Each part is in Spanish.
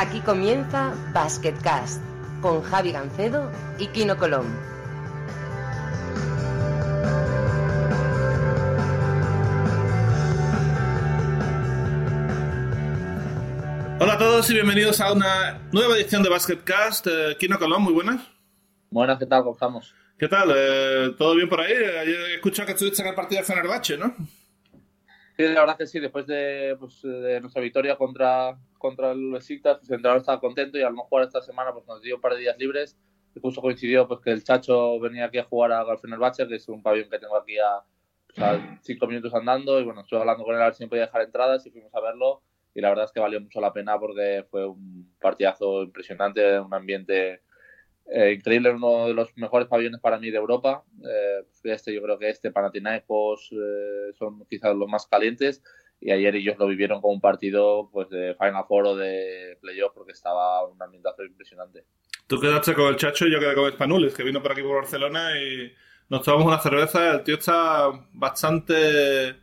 Aquí comienza Basketcast con Javi Gancedo y Kino Colón. Hola a todos y bienvenidos a una nueva edición de Basketcast. Eh, Kino Colón, muy buenas. Buenas, ¿qué tal? ¿Cómo estamos? ¿Qué tal? Eh, ¿Todo bien por ahí? Ayer he escuchado que estuviste en el partido de Fenerbahce, ¿no? Sí, la verdad que sí. Después de, pues, de nuestra victoria contra, contra el Besiktas, pues el entrenador estaba contento y al no jugar esta semana pues nos dio un par de días libres. Y justo coincidió pues que el Chacho venía aquí a jugar a Fenerbahce, que es un pabellón que tengo aquí a, pues, a cinco minutos andando. Y bueno, estuve hablando con él a ver si me podía dejar entradas y fuimos a verlo y la verdad es que valió mucho la pena porque fue un partidazo impresionante, un ambiente eh, increíble, uno de los mejores pabellones para mí de Europa. Eh, este, yo creo que este, Panathinaikos, eh, son quizás los más calientes y ayer ellos lo vivieron como un partido pues de Final Four o de playoff porque estaba un ambientazo impresionante. Tú quedaste con el Chacho y yo quedé con Spanulis, que vino por aquí por Barcelona y nos tomamos una cerveza. El tío está bastante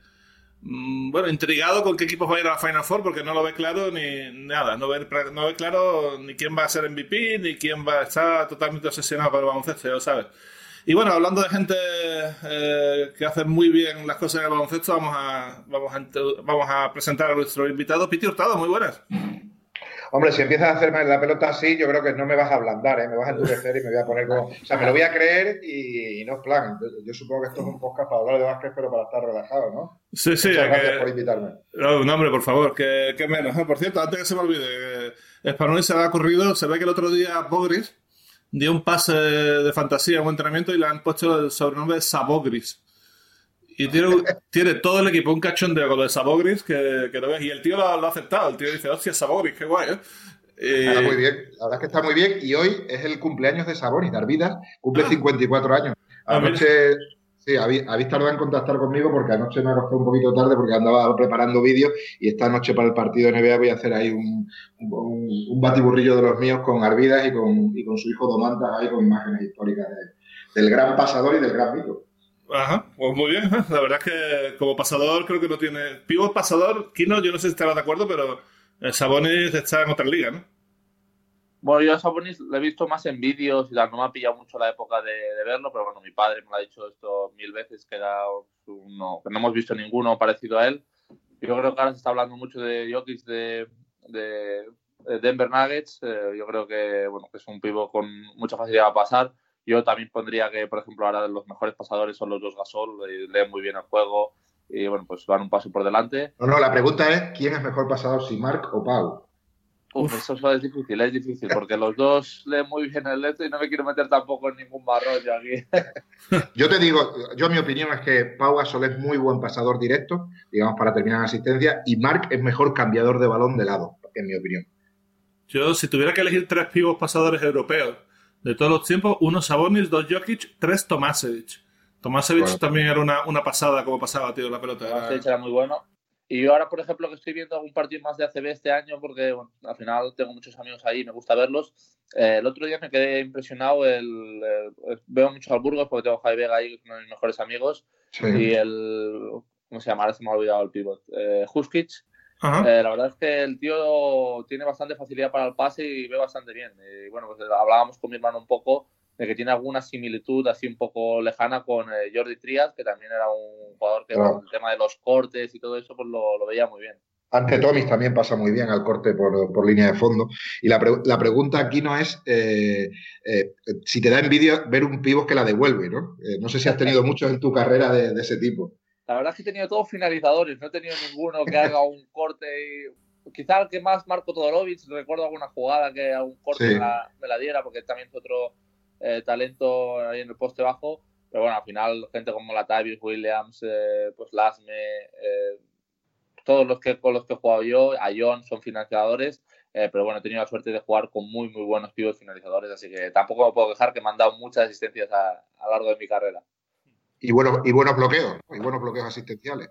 Mm, bueno, intrigado con qué equipos va a ir a la Final Four porque no lo ve claro ni nada, no ve, no ve claro ni quién va a ser MVP, ni quién va a estar totalmente obsesionado con el baloncesto, ya lo sabes. Y bueno, hablando de gente eh, que hace muy bien las cosas en el baloncesto, vamos a, vamos a, vamos a presentar a nuestro invitado, Piti Hurtado, muy buenas. Hombre, si empiezas a hacerme la pelota así, yo creo que no me vas a ablandar, ¿eh? me vas a endurecer y me voy a poner como. O sea, me lo voy a creer y, no es plan. Yo, supongo que esto es un podcast para hablar de básquet, pero para estar relajado, ¿no? Sí, sí. Muchas gracias por invitarme. No, hombre, por favor, que, menos. Por cierto, antes que se me olvide, Español se ha ocurrido, se ve que el otro día Bogris dio un pase de fantasía un entrenamiento y le han puesto el sobrenombre de Sabogris. Y tiene, tiene, todo el equipo un cachondeo con lo de Sabogris que, que lo ves. Y el tío lo, ha aceptado. El tío dice, hostia, Sabogris, qué guay, ¿eh? Está muy bien. La verdad es que está muy bien. Y hoy es el cumpleaños de Sabonis, de Arvidas. Cumple 54 ah. años. Ah, anoche, sí, habéis, tardado en contactar conmigo porque anoche me acosté un poquito tarde porque andaba preparando vídeos y esta noche para el partido de NBA voy a hacer ahí un, un, batiburrillo de los míos con Arvidas y con, y con su hijo Domantas ahí con imágenes históricas del gran pasador y del gran mito. Ajá, pues muy bien. La verdad es que como pasador creo que no tiene. Pivot pasador, Kino, yo no sé si estarás de acuerdo, pero Sabonis está en otra liga, ¿no? Bueno, yo a Sabonis lo he visto más en vídeos y tal, no me ha pillado mucho la época de, verlo, pero bueno, mi padre me lo ha dicho esto mil veces, que era uno, que no hemos visto ninguno parecido a él. Yo creo que ahora se está hablando mucho de Jokic de, de, Denver Nuggets. Eh, yo creo que, bueno, que es un pivo con mucha facilidad a pasar. Yo también pondría que, por ejemplo, ahora los mejores pasadores son los dos Gasol, leen muy bien el juego y, bueno, pues van un paso por delante. No, no, la pregunta es, ¿quién es mejor pasador, si Mark o Pau? Uf, eso es difícil, es difícil, porque los dos leen muy bien el leto y no me quiero meter tampoco en ningún barro aquí. yo te digo, yo mi opinión es que Pau Gasol es muy buen pasador directo, digamos, para terminar la asistencia, y Mark es mejor cambiador de balón de lado, en mi opinión. Yo, si tuviera que elegir tres pibos pasadores europeos de todos los tiempos, uno Sabonis, dos Jokic, tres Tomasevich. Tomasevich también era una, una, pasada como pasaba, tío, la pelota. Tomasevich era muy bueno. Y yo ahora, por ejemplo, que estoy viendo algún partido más de ACB este año, porque bueno, al final tengo muchos amigos ahí, me gusta verlos. Eh, el otro día me quedé impresionado, el, veo mucho al Burgos porque tengo a Javi Vega ahí, uno de mis mejores amigos. Y el, ¿cómo se llama? Ahora se me ha olvidado el pivot. Eh, Huskic eh, la verdad es que el tío tiene bastante facilidad para el pase y ve bastante bien. Y bueno, pues hablábamos con mi hermano un poco de que tiene alguna similitud así un poco lejana con eh, Jordi Trias, que también era un jugador que con el tema de los cortes y todo eso, pues lo, veía muy bien. Ante Tomis también pasa muy bien al corte por, línea de fondo. Y la, pregunta aquí no es eh, si te da envidia ver un pivot que la devuelve, ¿no? no sé si has tenido muchos en tu carrera de ese tipo. La verdad es que he tenido todos finalizadores, no he tenido ninguno que haga un corte. Y... Quizá el que más Marco Todorovic, recuerdo alguna jugada que a un corte me, la, diera, porque también es otro eh, talento ahí en el poste bajo. Pero bueno, al final, gente como Latavius, Williams, eh, pues Lasme, eh, todos los que con los que he jugado yo, a John, son finalizadores. pero bueno, he tenido la suerte de jugar con muy, muy buenos pibos finalizadores, así que tampoco me puedo quejar que me han dado muchas asistencias a, a lo largo de mi carrera y, bueno, y buenos bloqueos, y buenos bloqueos asistenciales.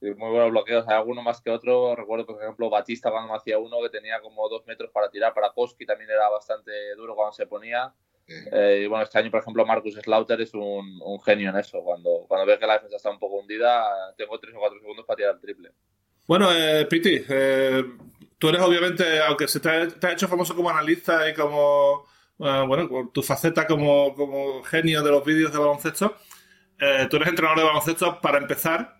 muy buenos bloqueos, hay alguno más que otro. Recuerdo, por ejemplo, Batista cuando me hacía uno que tenía como dos metros para tirar. Para Koski también era bastante duro cuando se ponía. Eh, y bueno, este año, por ejemplo, Marcus Slaughter es un, un, genio en eso. Cuando, cuando ve que la defensa está un poco hundida, tengo tres o cuatro segundos para tirar el triple. Bueno, eh, Piti, eh, tú eres obviamente, aunque se te ha, hecho famoso como analista y como, eh, bueno, tu faceta como, como genio de los vídeos de baloncesto, eh, tú eres entrenador de baloncesto para empezar.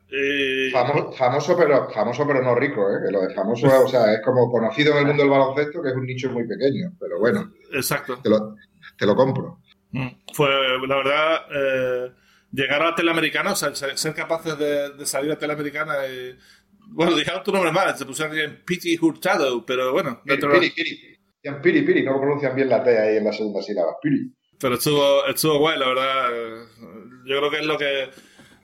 Famoso, pero, famoso pero no rico, ¿eh? lo de famoso, o sea, es como conocido en el mundo del baloncesto, que es un nicho muy pequeño, pero bueno. Exacto. Te lo, te lo compro. Mm. Fue, la verdad, eh, llegar a la teleamericana, o sea, ser capaces de, salir a teleamericana y. Bueno, dijeron tu nombre mal, se pusieron en Pity Hurtado, pero bueno. Piri, piri, piri, piri, no pronuncian bien la T ahí en la segunda sílaba. Piri. Pero estuvo, estuvo guay, la verdad. Yo creo que es lo que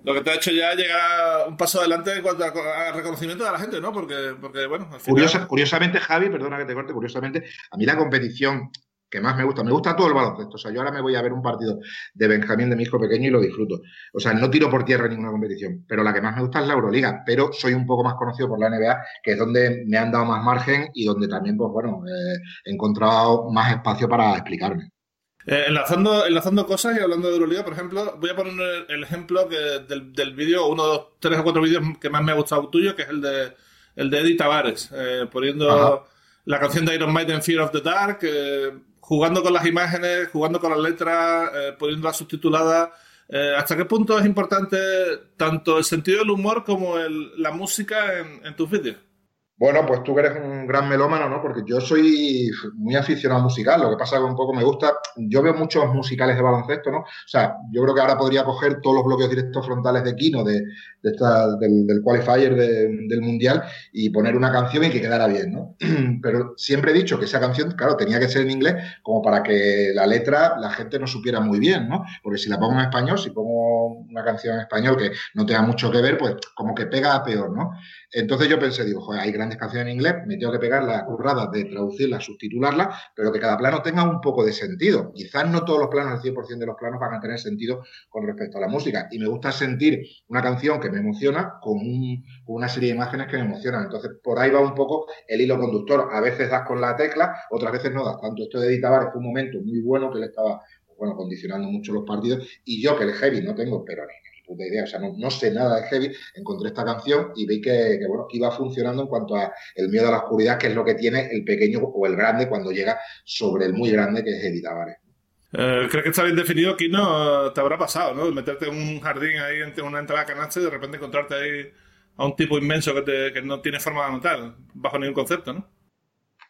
lo que te ha hecho ya llegar un paso adelante en cuanto al reconocimiento de la gente, ¿no? Porque, porque bueno, al final... curiosamente, Javi, perdona que te corte, curiosamente, a mí la competición que más me gusta. Me gusta todo el baloncesto. O sea, yo ahora me voy a ver un partido de Benjamín de mi hijo pequeño y lo disfruto. O sea, no tiro por tierra ninguna competición, pero la que más me gusta es la Euroliga. Pero soy un poco más conocido por la NBA, que es donde me han dado más margen y donde también, pues bueno, eh, he encontrado más espacio para explicarme. Eh, enlazando, enlazando cosas y hablando de Euroliga, por ejemplo, voy a poner el ejemplo del, del vídeo, uno de los tres o cuatro vídeos que más me ha gustado tuyo, que es el de, el de Eddie Tavares, eh, poniendo la canción de Iron Maiden, Fear of the Dark, jugando con las imágenes, jugando con las letras, eh, poniéndolas subtituladas. Eh, ¿Hasta qué punto es importante tanto el sentido del humor como la música en tus vídeos? Bueno, pues tú eres un gran melómano, ¿no? Porque yo soy muy aficionado musical, lo que pasa es que un poco me gusta, yo veo muchos musicales de baloncesto, ¿no? O sea, yo creo que ahora podría coger todos los bloques directos frontales de Kino, de, del, qualifier del Mundial, y poner una canción y que quedara bien, ¿no? Pero siempre he dicho que esa canción, claro, tenía que ser en inglés como para que la letra la gente no supiera muy bien, ¿no? Porque si la pongo en español, si pongo una canción en español que no tenga mucho que ver, pues como que pega peor, ¿no? Entonces yo pensé, digo, joder, hay grandes canciones en inglés, me tengo que pegar la currada de traducirla, subtitularla, pero que cada plano tenga un poco de sentido. Quizás no todos los planos, el 100% de los planos van a tener sentido con respecto a la música. Y me gusta sentir una canción que me emociona con, una serie de imágenes que me emocionan. Entonces, por ahí va un poco el hilo conductor. A veces das con la tecla, otras veces no das. Tanto esto de editar fue un momento muy bueno que le estaba bueno, condicionando mucho los partidos. Y yo, que el heavy no tengo, pero ni puta idea, o sea, no, sé nada de heavy, encontré esta canción y vi que, bueno, que iba funcionando en cuanto a el miedo a la oscuridad, que es lo que tiene el pequeño o el grande cuando llega sobre el muy grande que es Eddie Tavares. Eh, creo que está bien definido aquí, ¿no? Te habrá pasado, ¿no? Meterte en un jardín ahí entre una entrada canasta y de repente encontrarte ahí a un tipo inmenso que, que no tiene forma de anotar, bajo ningún concepto, ¿no?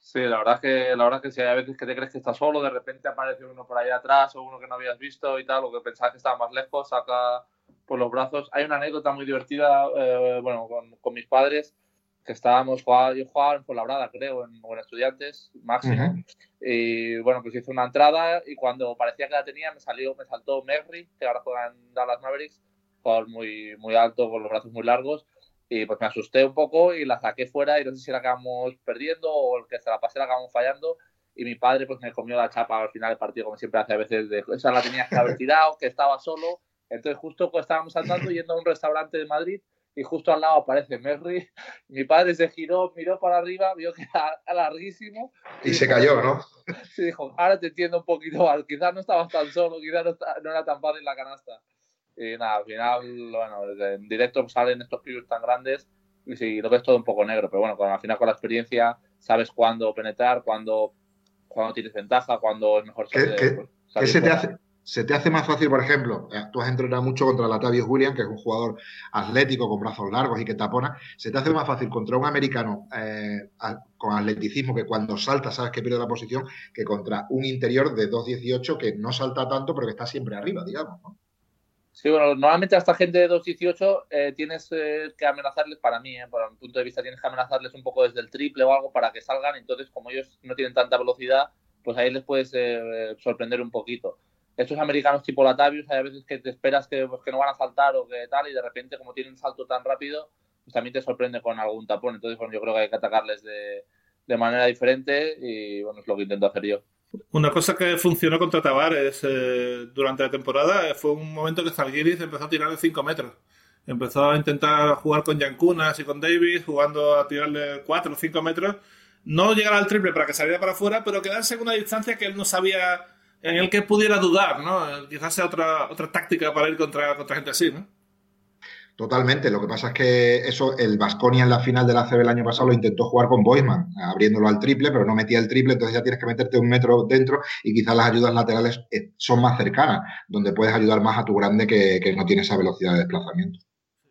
Sí, la verdad es que la verdad es que si hay veces que te crees que estás solo, de repente aparece uno por ahí atrás o uno que no habías visto y tal, o que pensabas que estaba más lejos, saca por los brazos. Hay una anécdota muy divertida, eh, bueno, con, mis padres, que estábamos, jugando, yo jugaba en Labrada, creo, en, en Estudiantes, máximo. Y bueno, pues hice una entrada y cuando parecía que la tenía me salió, me saltó Merry, que ahora juega en Dallas Mavericks, jugador muy, muy alto, con los brazos muy largos. Y pues me asusté un poco y la saqué fuera y no sé si la acabamos perdiendo o el que se la pasé la acabamos fallando y mi padre pues me comió la chapa al final del partido como siempre hace a veces de esa la tenías que haber tirado que estaba solo entonces justo pues, estábamos saltando yendo a un restaurante de Madrid y justo al lado aparece Merry. Mi padre se giró, miró para arriba, vio que era larguísimo. Y, se cayó, ¿no? Sí, dijo, ahora te entiendo un poquito más. Quizás no estabas tan solo, quizás no, era tan fácil la canasta. Y nada, al final, bueno, en directo salen estos pibes tan grandes y sí, lo ves todo un poco negro. Pero bueno, al final con la experiencia sabes cuándo penetrar, cuándo, cuándo tienes ventaja, cuándo es mejor ¿Qué, ¿qué, ¿qué se te hace? ¿Se te hace más fácil, por ejemplo, eh, tú has entrenado mucho contra Latavius William, que es un jugador atlético con brazos largos y que tapona, ¿se te hace más fácil contra un americano eh, con atleticismo que cuando salta sabes que pierde la posición que contra un interior de 2.18 que no salta tanto pero que está siempre arriba, digamos, ¿no? Sí, bueno, normalmente a esta gente de 2.18 eh, tienes que amenazarles, para mí, por mi punto de vista, tienes que amenazarles un poco desde el triple o algo para que salgan, entonces como ellos no tienen tanta velocidad, pues ahí les puedes sorprender un poquito estos americanos tipo Latavius, hay veces que te esperas que, pues, que no van a saltar o que tal, y de repente, como tienen un salto tan rápido, pues también te sorprende con algún tapón. Entonces, bueno, yo creo que hay que atacarles de, de manera diferente y bueno, es lo que intento hacer yo. Una cosa que funcionó contra Tavares eh, durante la temporada fue un momento que Zalgiris empezó a tirar de 5 metros. Empezó a intentar jugar con Yankunas y con Davis, jugando a tirarle 4 o 5 metros. No llegar al triple para que saliera para afuera, pero quedarse en una distancia que él no sabía en el que pudiera dudar, ¿no? Quizás sea otra, otra táctica para ir contra, contra gente así, ¿no? Totalmente. Lo que pasa es que eso, el Vasconia en la final de la CB el año pasado lo intentó jugar con Boisman, abriéndolo al triple, pero no metía el triple, entonces ya tienes que meterte un metro dentro y quizás las ayudas laterales eh, son más cercanas, donde puedes ayudar más a tu grande que, que no tiene esa velocidad de desplazamiento.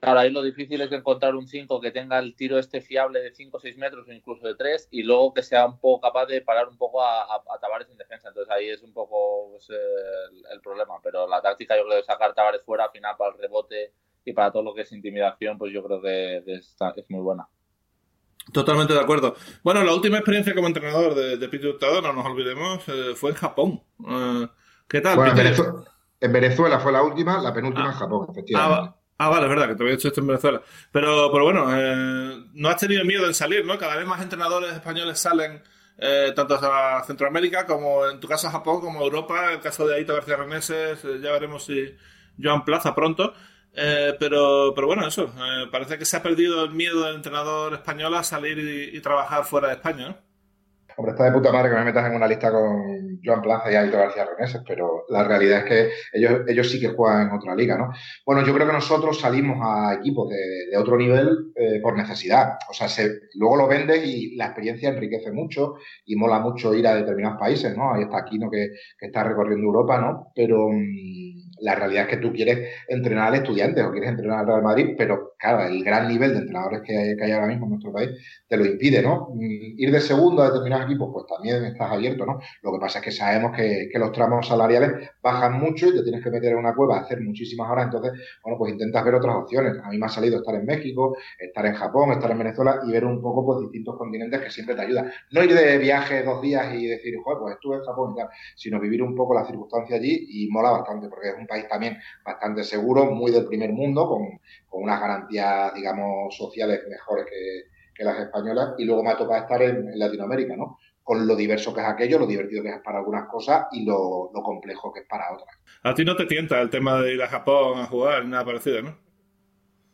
Claro, ahí lo difícil es encontrar un 5 que tenga el tiro este fiable de 5 o 6 metros o incluso de 3 y luego que sea un poco capaz de parar un poco a, a, Tavares en defensa. Entonces ahí es un poco pues, el, el, problema. Pero la táctica yo creo de sacar Tavares fuera al final para el rebote y para todo lo que es intimidación, pues yo creo que es, es muy buena. Totalmente de acuerdo. Bueno, la última experiencia como entrenador de, de Peter Hurtado, no nos olvidemos, eh, fue en Japón. Eh, ¿Qué tal? Bueno, en, Venezuela, en, Venezuela, fue la última, la penúltima ah, en Japón, efectivamente. Ah, ah, vale, es verdad, que te había hecho esto en Venezuela. Pero, pero bueno, eh, no has tenido miedo en salir, ¿no? Cada vez más entrenadores españoles salen eh, tanto a Centroamérica como en tu caso a Japón, como Europa. El caso de Aito García Reneses, eh, ya veremos si Joan Plaza pronto. Eh, pero, pero bueno, eso, eh, parece que se ha perdido el miedo del entrenador español a salir y, y trabajar fuera de España. ¿no? Hombre, está de puta madre que me metas en una lista con Joan Plaza y Aito García Reneses, pero la realidad es que ellos, ellos sí que juegan en otra liga, ¿no? Bueno, yo creo que nosotros salimos a equipos de, otro nivel eh, por necesidad. O sea, se, luego lo vendes y la experiencia enriquece mucho y mola mucho ir a determinados países, ¿no? Ahí está Aquino que, está recorriendo Europa, ¿no? Pero mmm, la realidad es que tú quieres entrenar al estudiante o quieres entrenar al Real Madrid, pero claro, el gran nivel de entrenadores que hay, que hay ahora mismo en nuestro país te lo impide, ¿no? Mm, ir de segundo a determinados equipos, pues también estás abierto, ¿no? Lo que pasa es que sabemos que, los tramos salariales bajan mucho y te tienes que meter en una cueva, hacer muchísimas horas, entonces, bueno, pues intentas ver otras opciones. A mí me ha salido estar en México, estar en Japón, estar en Venezuela y ver un poco, pues, distintos continentes que siempre te ayudan. No ir de viaje dos días y decir, joder, pues estuve en Japón y tal, sino vivir un poco la circunstancia allí y mola bastante, porque es un país también bastante seguro, muy del primer mundo, con, con unas garantías, digamos, sociales mejores que, que, las españolas. Y luego me ha tocado estar en, en, Latinoamérica, ¿no? Con lo diverso que es aquello, lo divertido que es para algunas cosas y lo, lo complejo que es para otras. A ti no te tienta el tema de ir a Japón a jugar, nada parecido, ¿no?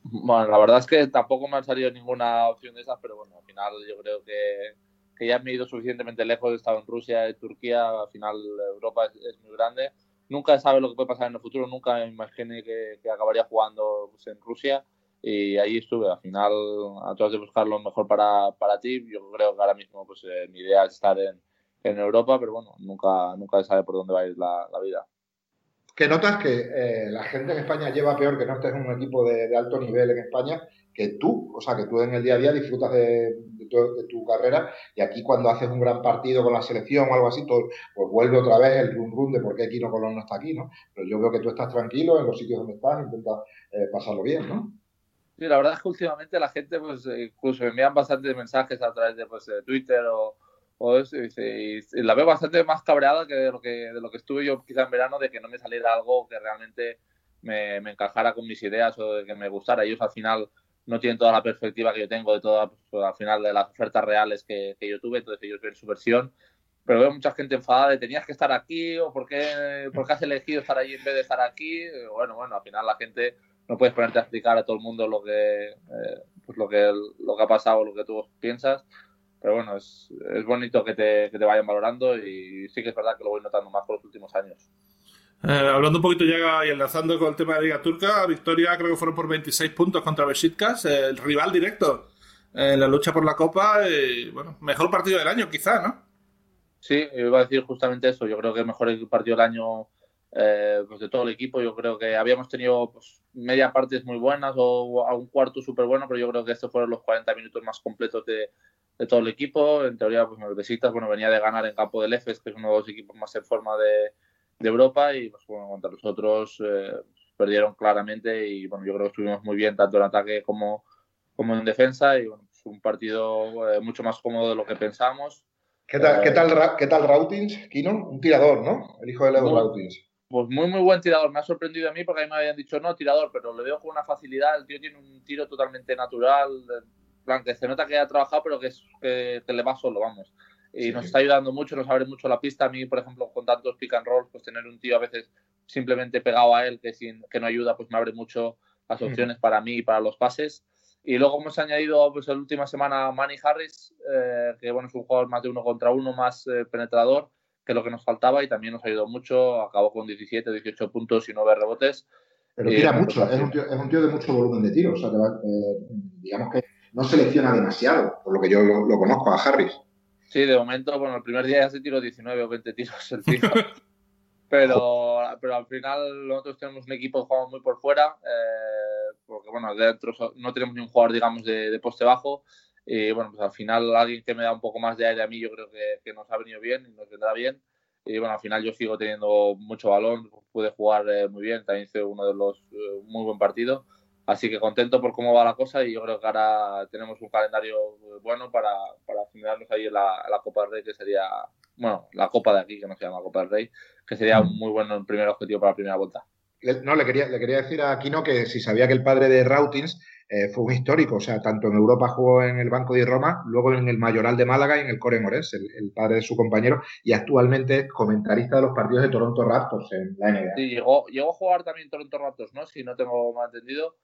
Bueno, la verdad es que tampoco me han salido ninguna opción de esas, pero bueno, al final yo creo que, que ya me he ido suficientemente lejos, he estado en Rusia, en Turquía, al final Europa es, es muy grande nunca sabe lo que puede pasar en el futuro, nunca me imaginé que, que acabaría jugando pues, en Rusia y ahí estuve. Al final, a todas de buscar lo mejor para, para ti, yo creo que ahora mismo pues, eh, mi idea es estar en, en, Europa, pero bueno, nunca, nunca sabe por dónde va a ir la, la vida. ¿Qué notas que eh, la gente en España lleva peor que no estés en un equipo de, de, alto nivel en España que tú? O sea, que tú en el día a día disfrutas de, tu, carrera y aquí cuando haces un gran partido con la selección o algo así, todo, pues vuelve otra vez el rum rum de por qué Kino Colón no está aquí, ¿no? Pero yo veo que tú estás tranquilo en los sitios donde estás, intentas eh, pasarlo bien, ¿no? Sí, la verdad es que últimamente la gente, pues, incluso me envían bastantes mensajes a través de, pues, de Twitter o, o eso, y, y, y, la veo bastante más cabreada que de lo que, de lo que estuve yo quizá en verano, de que no me saliera algo que realmente me, me encajara con mis ideas o de que me gustara. Ellos al final no tienen toda la perspectiva que yo tengo de toda, pues, al final de las ofertas reales que, que, yo tuve, entonces ellos ven su versión. Pero veo mucha gente enfadada de tenías que estar aquí o por qué, por qué has elegido estar allí en vez de estar aquí. Bueno, bueno, al final la gente no puedes ponerte a explicar a todo el mundo lo que, eh, pues lo que, lo que ha pasado, lo que tú piensas. Pero bueno, es, es bonito que te, que te vayan valorando y sí que es verdad que lo voy notando más por los últimos años. Eh, hablando un poquito ya y enlazando con el tema de la Liga Turca, victoria creo que fueron por 26 puntos contra Besiktas, el rival directo en la lucha por la Copa. Y, bueno, mejor partido del año, quizá, ¿no? Sí, iba a decir justamente eso. Yo creo que el mejor partido del año eh, pues de todo el equipo. Yo creo que habíamos tenido pues, media partes muy buenas o a un cuarto súper bueno, pero yo creo que estos fueron los 40 minutos más completos de, de todo el equipo. En teoría, pues Besiktas bueno, venía de ganar en campo del EFES, que es uno de los equipos más en forma de de Europa y pues, bueno, contra nosotros eh, perdieron claramente y bueno, yo creo que estuvimos muy bien tanto en ataque como, como en defensa y bueno, pues un partido eh, mucho más cómodo de lo que pensamos. ¿Qué tal, eh, ¿qué tal, ¿qué tal Rautins, Kino? Un tirador, ¿no? El hijo de Leo Rautins. Pues muy, muy buen tirador. Me ha sorprendido a mí porque a mí me habían dicho no, tirador, pero le veo con una facilidad. El tío tiene un tiro totalmente natural. plan, que se nota que ha trabajado, pero que, es, que, que le va solo, vamos y sí. nos está ayudando mucho, nos abre mucho la pista. A mí, por ejemplo, con tantos pick and roll, pues tener un tío a veces simplemente pegado a él que, sin, que no ayuda, pues me abre mucho las opciones mm. para mí y para los pases. Y luego hemos añadido pues la última semana a Manny Harris, eh, que bueno, es un jugador más de uno contra uno, más eh, penetrador, que lo que nos faltaba y también nos ayudó mucho. Acabó con 17, 18 puntos y 9 rebotes. Pero tira mucho, es un, tío, es un, tío, de mucho volumen de tiro. O sea, eh, digamos que no selecciona demasiado, por lo que yo lo, conozco a Harris. Sí, de momento, bueno, el primer día ya se tiró 19 o 20 tiros el tío. pero, pero al final nosotros tenemos un equipo que jugamos muy por fuera, eh, porque bueno, dentro no tenemos ni un jugador, digamos, de, de, poste bajo. Y bueno, pues al final alguien que me da un poco más de aire a mí, yo creo que, que nos ha venido bien y nos vendrá bien. Y bueno, al final yo sigo teniendo mucho balón, pude jugar eh, muy bien, también hice uno de los eh, muy buen partido. Así que contento por cómo va la cosa y yo creo que ahora tenemos un calendario bueno para, para ahí en la, la, Copa del Rey, que sería, bueno, la Copa de aquí, que no se llama Copa del Rey, que sería un muy buen primer objetivo para la primera vuelta. No, le quería, le quería decir a Aquino que si sabía que el padre de Rautins eh, fue un histórico, o sea, tanto en Europa jugó en el Banco de Roma, luego en el Mayoral de Málaga y en el Core Morés, el, padre de su compañero, y actualmente es comentarista de los partidos de Toronto Raptors en la NBA. Sí, llegó, llegó a jugar también Toronto Raptors, ¿no? Si no tengo mal entendido.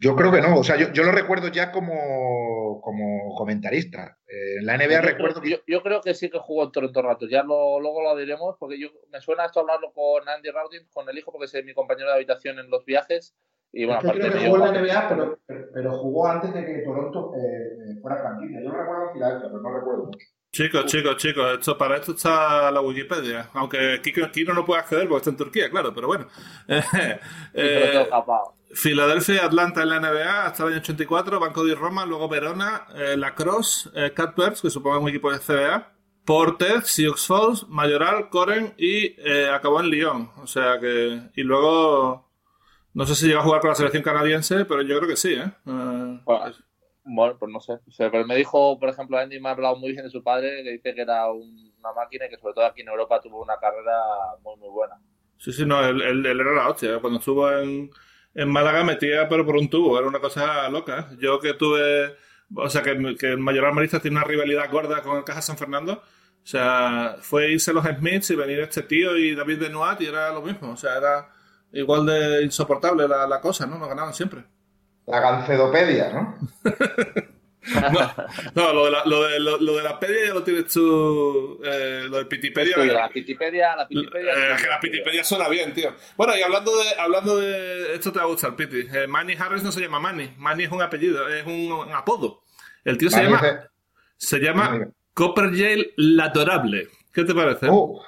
Yo creo que no, o sea, yo, yo lo recuerdo ya como, como comentarista. Eh, en la NBA recuerdo que... Yo, creo que sí que jugó en Toronto Raptors, ya lo, luego lo diremos, porque yo me suena esto hablarlo con Andy Rautins, con el hijo, porque es mi compañero de habitación en los viajes, y bueno, es que creo que jugó en la NBA, pero, pero, jugó antes de que Toronto eh, fuera franquicia. Yo lo recuerdo en Filadelfia, pero no recuerdo mucho. Chicos, chicos, chicos, esto, para esto está la Wikipedia. Aunque aquí no puede acceder porque está en Turquía, claro, pero bueno. eh, Filadelfia, Atlanta en la NBA hasta el año 84, Banco de Roma, luego Verona, eh, Lacrosse, eh, Catbirds, que supongo es un equipo de CBA, Porter, Sioux Falls, Mayoral, Coren y eh, acabó en Lyon. O sea que. Y luego no sé si llega a jugar con la selección canadiense, pero yo creo que sí, ¿eh? eh bueno, pues no sé. pero me dijo, por ejemplo, Andy me ha hablado muy bien de su padre, que dice que era una máquina y que sobre todo aquí en Europa tuvo una carrera muy, muy buena. Sí, sí, no, él, él, era la hostia. Cuando estuvo en, en, Málaga metía, pero por un tubo, era una cosa loca. Yo que tuve, o sea, que, que el Mayoral Marista tiene una rivalidad gorda con el Caja San Fernando. O sea, fue irse los Smiths y venir este tío y David Benoit y era lo mismo. O sea, era igual de insoportable la, la cosa, ¿no? Nos ganaban siempre. La gancedopedia, ¿no? no, no lo, de la, lo, de, lo, de la pedia ya lo tienes tú. Eh, lo de Pitipedia. Sí, la Pitipedia. La Pitipedia, eh, que la Pitipedia suena bien, tío. Bueno, y hablando de. Hablando de esto te va a gustar, Piti. Eh, Manny Harris no se llama Manny. Manny es un apellido, es un, apodo. El tío se llama. Se llama Copper Jail Latorable. ¿Qué te parece? Uh,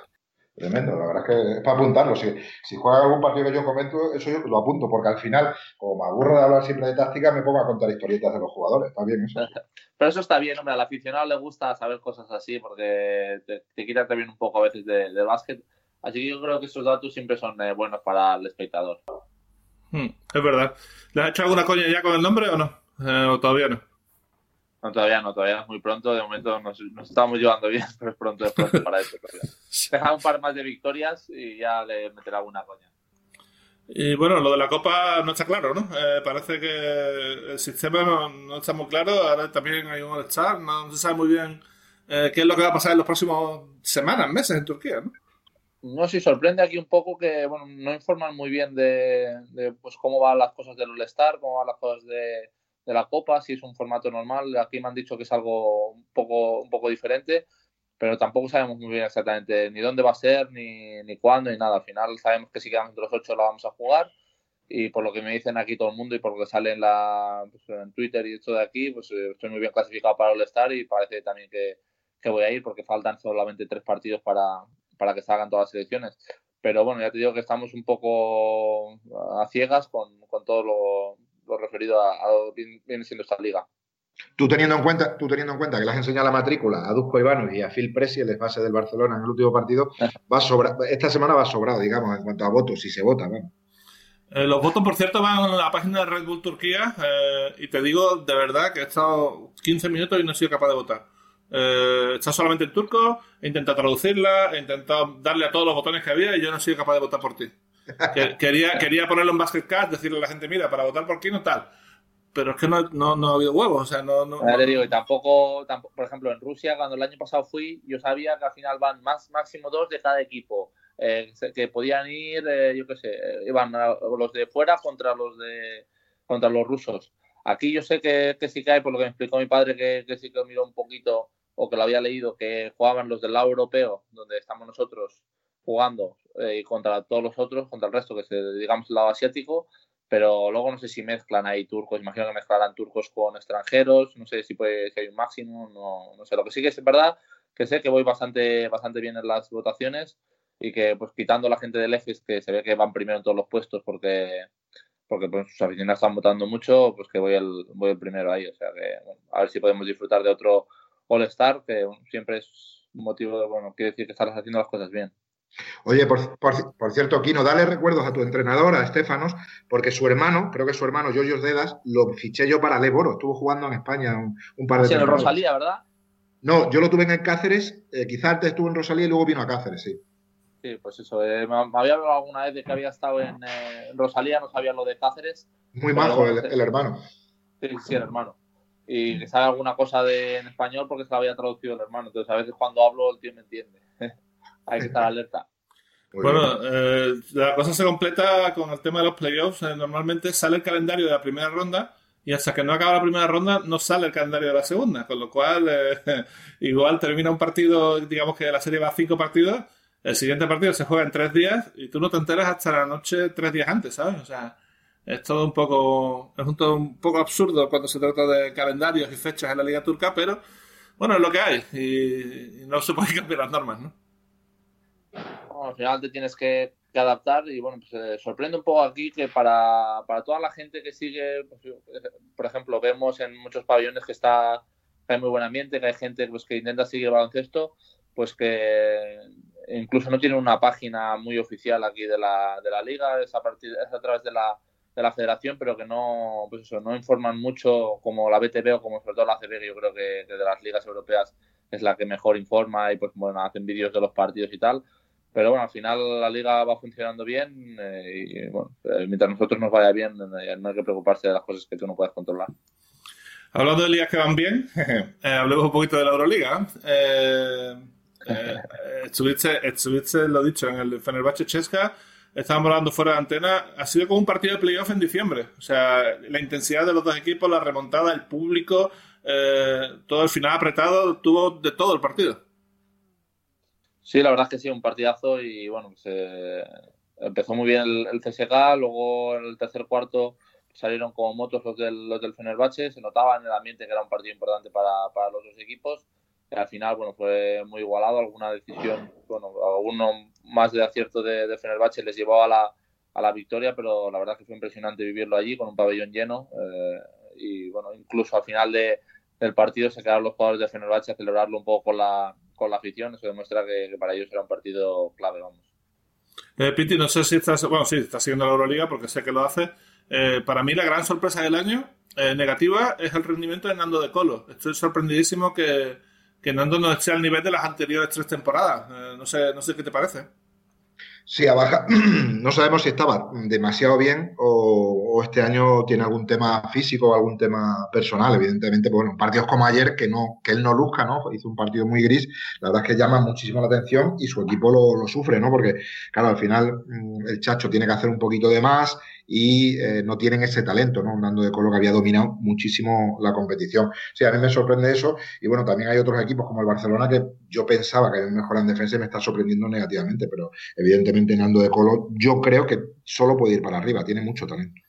Tremendo, la verdad es que es para apuntarlo. Si, si juega algún partido que yo comento, eso yo lo apunto, porque al final, como me aburro de hablar siempre de táctica, me pongo a contar historietas de los jugadores. Está bien eso. Pero eso está bien, hombre. Al aficionado le gusta saber cosas así, porque te, te quita también un poco a veces del de básquet. Así que yo creo que esos datos siempre son eh, buenos para el espectador. Hmm, es verdad. ¿Le has hecho alguna coña ya con el nombre o no? Eh, ¿O todavía no? No, todavía no, todavía es muy pronto. De momento nos, estamos llevando bien, pero es pronto, es pronto para eso. Deja un par más de victorias y ya le meterá alguna coña. Y bueno, lo de la Copa no está claro, ¿no? Eh, parece que el sistema no, está muy claro. Ahora también hay un All-Star. No, se sabe muy bien eh, qué es lo que va a pasar en los próximos semanas, meses en Turquía, ¿no? No, sí, sorprende aquí un poco que bueno, no informan muy bien de, de pues cómo van las cosas del All-Star, cómo van las cosas de, de la Copa, si es un formato normal. Aquí me han dicho que es algo un poco, un poco diferente, pero tampoco sabemos muy bien exactamente ni dónde va a ser, ni, ni cuándo, ni nada. Al final sabemos que si quedamos entre los ocho la vamos a jugar y por lo que me dicen aquí todo el mundo y por lo que sale en, la, pues, en Twitter y esto de aquí, pues eh, estoy muy bien clasificado para el Star y parece también que, que, voy a ir porque faltan solamente tres partidos para, para que salgan todas las selecciones. Pero bueno, ya te digo que estamos un poco a ciegas con, con todo lo, referido a, lo que viene siendo esta liga. Tú teniendo en cuenta, tú teniendo en cuenta que le has enseñado la matrícula a Dusko Ivano y a Phil Presi, el base del Barcelona en el último partido, va sobra, esta semana va sobrado, digamos, en cuanto a votos, si se vota, eh, los votos, por cierto, van a la página de Red Bull Turquía eh, y te digo de verdad que he estado 15 minutos y no he sido capaz de votar. Eh, está solamente en turco, he intentado traducirla, he intentado darle a todos los botones que había y yo no he sido capaz de votar por ti quería, quería ponerlo en Basket Cast, decirle a la gente, mira, para votar por no tal. Pero es que no, no, no ha habido huevos, o sea, no... no, digo, y tampoco, tampoco, por ejemplo, en Rusia, cuando el año pasado fui, yo sabía que al final van más máximo dos de cada equipo. Eh, que podían ir, eh, yo qué sé, eh, iban los de fuera contra los de contra los rusos. Aquí yo sé que, que sí que hay, por lo que me explicó mi padre, que, que sí que miró un poquito, o que lo había leído, que jugaban los del lado europeo, donde estamos nosotros, jugando eh, contra todos los otros, contra el resto, que es, digamos, el lado asiático, pero luego no sé si mezclan ahí turcos, imagino que mezclarán turcos con extranjeros, no sé si, puede, si hay un máximo, no, no sé, lo que sí que es verdad que sé que voy bastante, bastante bien en las votaciones y que pues quitando la gente del EFES que se ve que van primero en todos los puestos porque porque pues, sus aficionados están votando mucho, pues que voy el, voy el primero ahí. O sea que a ver si podemos disfrutar de otro All-Star, que siempre es un motivo de, bueno, quiere decir que estás haciendo las cosas bien. Oye, por, por, cierto, Kino, dale recuerdos a tu entrenador, a Estefanos, porque su hermano, creo que su hermano, Giorgio Dedas, lo fiché yo para Leboro. Estuvo jugando en España un, par de Sí, en Rosalía, ¿verdad? No, yo lo tuve en Cáceres, eh, quizás antes estuvo en Rosalía y luego vino a Cáceres, sí. Sí, pues eso. Eh, me, había hablado alguna vez de que había estado en eh, Rosalía, no sabía lo de Cáceres. Muy majo el, hermano. Sí, sí, el hermano. Y que sabe alguna cosa de, en español porque se lo había traducido el hermano. Entonces, a veces cuando hablo, el tío me entiende. Hay que estar alerta. bueno, eh, la cosa se completa con el tema de los playoffs. normalmente sale el calendario de la primera ronda y hasta que no acaba la primera ronda no sale el calendario de la segunda. Con lo cual, igual termina un partido, digamos que la serie va a cinco partidos el siguiente partido se juega en tres días y tú no te enteras hasta la noche tres días antes, ¿sabes? O sea, es todo un poco, es un, todo un poco absurdo cuando se trata de calendarios y fechas en la Liga Turca, pero bueno, es lo que hay y, no se puede cambiar las normas, ¿no? Al final te tienes que, adaptar y bueno, pues eh, sorprende un poco aquí que para, para toda la gente que sigue, pues, por ejemplo, vemos en muchos pabellones que está que hay muy buen ambiente, que hay gente pues, que intenta seguir baloncesto, pues que incluso no tiene una página muy oficial aquí de la, de la liga, es a, partir, es a través de la, de la federación, pero que no, pues eso, no informan mucho como la BTV o como sobre todo la CB, que yo creo que, de las ligas europeas es la que mejor informa y pues bueno, hacen vídeos de los partidos y tal. Pero bueno, al final la liga va funcionando bien eh, y bueno, eh, mientras nosotros nos vaya bien, eh, no hay que preocuparse de las cosas que tú no puedes controlar. Hablando de ligas que van bien, hablemos un poquito de la Euroliga. Eh, eh, estuviste, lo dicho, en el Fenerbahce Chesca, estábamos hablando fuera de antena, ha sido como un partido de playoff en diciembre. O sea, la intensidad de los dos equipos, la remontada, el público, eh, todo el final apretado, tuvo de todo el partido. Sí, la verdad es que sí, un partidazo y bueno, se empezó muy bien el, CSK, luego en el tercer cuarto salieron como motos los del, los del Fenerbahce, se notaba en el ambiente que era un partido importante para, para los dos equipos al final, bueno, fue muy igualado. Alguna decisión, bueno, alguno más de acierto de, de Fenerbahce les llevó a la, a la victoria, pero la verdad que fue impresionante vivirlo allí con un pabellón lleno. Eh, y bueno, incluso al final de, del partido se quedaron los jugadores de Fenerbahce a celebrarlo un poco con la, con la afición. Eso demuestra que, para ellos era un partido clave, vamos. Eh, Piti, no sé si estás, bueno, sí, estás siguiendo la Euroliga porque sé que lo hace. Eh, para mí la gran sorpresa del año eh, negativa es el rendimiento de Nando de Colo. Estoy sorprendidísimo que, que Nando no esté al nivel de las anteriores tres temporadas. Eh, no, sé, no sé qué te parece. Sí, a baja. No sabemos si estaba demasiado bien o, este año tiene algún tema físico o algún tema personal. Evidentemente, pues bueno, partidos como ayer que no que él no luzca, ¿no? Hizo un partido muy gris. La verdad es que llama muchísimo la atención y su equipo lo, sufre, ¿no? Porque, claro, al final mm, el Chacho tiene que hacer un poquito de más y eh, no tienen ese talento, ¿no? Un Nando de Colo que había dominado muchísimo la competición. Sí, a mí me sorprende eso y bueno, también hay otros equipos como el Barcelona que yo pensaba que mejoran defensa y me está sorprendiendo negativamente, pero evidentemente Nando de Colo yo creo que solo puede ir para arriba, tiene mucho talento.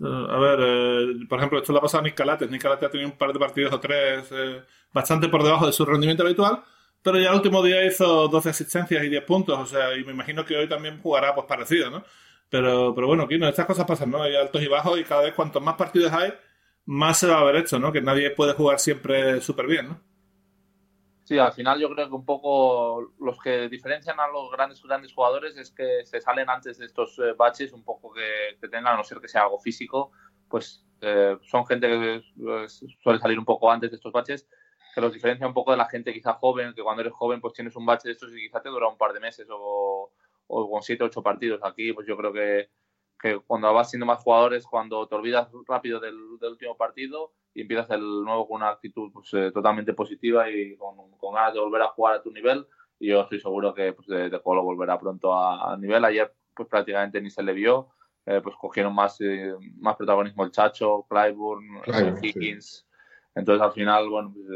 Eh, a ver, eh, por ejemplo, esto lo ha pasado a Nick Calates. Nick Calates ha tenido un par de partidos o tres bastante por debajo de su rendimiento habitual, pero ya el último día hizo 12 asistencias y 10 puntos, o sea, y me imagino que hoy también jugará pues parecido, ¿no? Pero, pero bueno, Kino, estas cosas pasan, ¿no? Hay altos y bajos y cada vez cuantos más partidos hay, más se va a haber hecho, ¿no? Que nadie puede jugar siempre súper bien, ¿no? Sí, al final yo creo que un poco los que diferencian a los grandes grandes jugadores es que se salen antes de estos eh, baches, un poco que, tengan, a no ser que sea algo físico, pues eh, son gente que pues, suele salir un poco antes de estos baches, que los diferencia un poco de la gente quizá joven, que cuando eres joven pues tienes un bache de estos y quizá te dura un par de meses o, o con 7 o 8 partidos. Aquí, pues yo creo que, que, cuando vas siendo más jugadores, cuando te olvidas rápido del, último partido y empiezas el nuevo con una actitud pues, eh, totalmente positiva y con, con, ganas de volver a jugar a tu nivel. Y yo estoy seguro que pues, de, de Colo volverá pronto a, nivel. Ayer, pues prácticamente ni se le vio. Eh, pues cogieron más, eh, más protagonismo el Chacho, Clyburn, Higgins. Entonces al final, bueno, pues,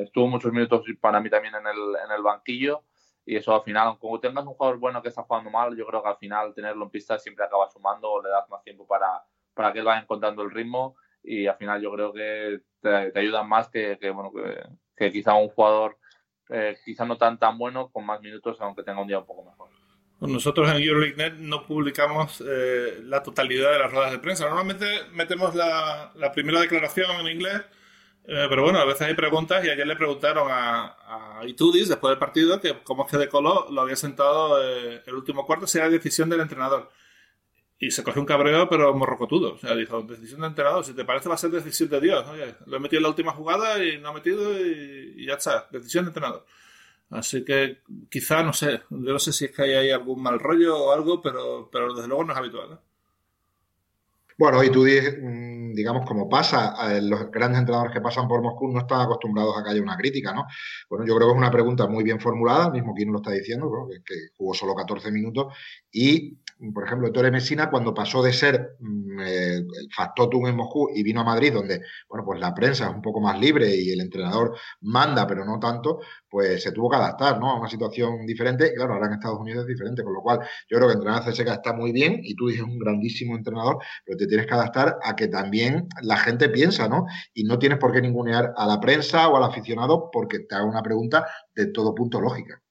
estuvo muchos minutos para mí también en el, en el banquillo y eso al final, como tengas un jugador bueno que está jugando mal, yo creo que al final tenerlo en pista siempre acaba sumando o le das más tiempo para, para que él vaya encontrando el ritmo y al final yo creo que te, ayudan más que, bueno, que, quizá un jugador eh, quizá no tan tan bueno con más minutos aunque tenga un día un poco mejor. Nosotros en EuroLeague.net no publicamos eh, la totalidad de las ruedas de prensa. Normalmente metemos la, la primera declaración en inglés eh, pero bueno, a veces hay preguntas y ayer le preguntaron a, a Itudis después del partido que cómo es que De Colo lo había sentado eh, el último cuarto si era decisión del entrenador. Y se cogió un cabreo, pero morrocotudo. O sea, dijo, decisión del entrenador, si te parece va a ser decisión de Dios. Oye, lo he metido en la última jugada y no ha metido y, ya está, decisión del entrenador. Así que quizá, no sé, yo no sé si es que hay ahí algún mal rollo o algo, pero, pero desde luego no es habitual. Bueno, y tú mm, digamos, como pasa, los grandes entrenadores que pasan por Moscú no están acostumbrados a que haya una crítica, ¿no? Bueno, yo creo que es una pregunta muy bien formulada, mismo Kino lo está diciendo, que, jugó solo 14 minutos, y por ejemplo, Torre Messina, cuando pasó de ser mm, eh, factotum en Moscú y vino a Madrid, donde, bueno, pues la prensa es un poco más libre y el entrenador manda, pero no tanto, pues se tuvo que adaptar, ¿no? A una situación diferente. Y claro, ahora en Estados Unidos es diferente, con lo cual yo creo que entrenar a CSK está muy bien y tú dices un grandísimo entrenador, pero te tienes que adaptar a que también la gente piensa, ¿no? Y no tienes por qué ningunear a la prensa o al aficionado porque te haga una pregunta de todo punto lógica.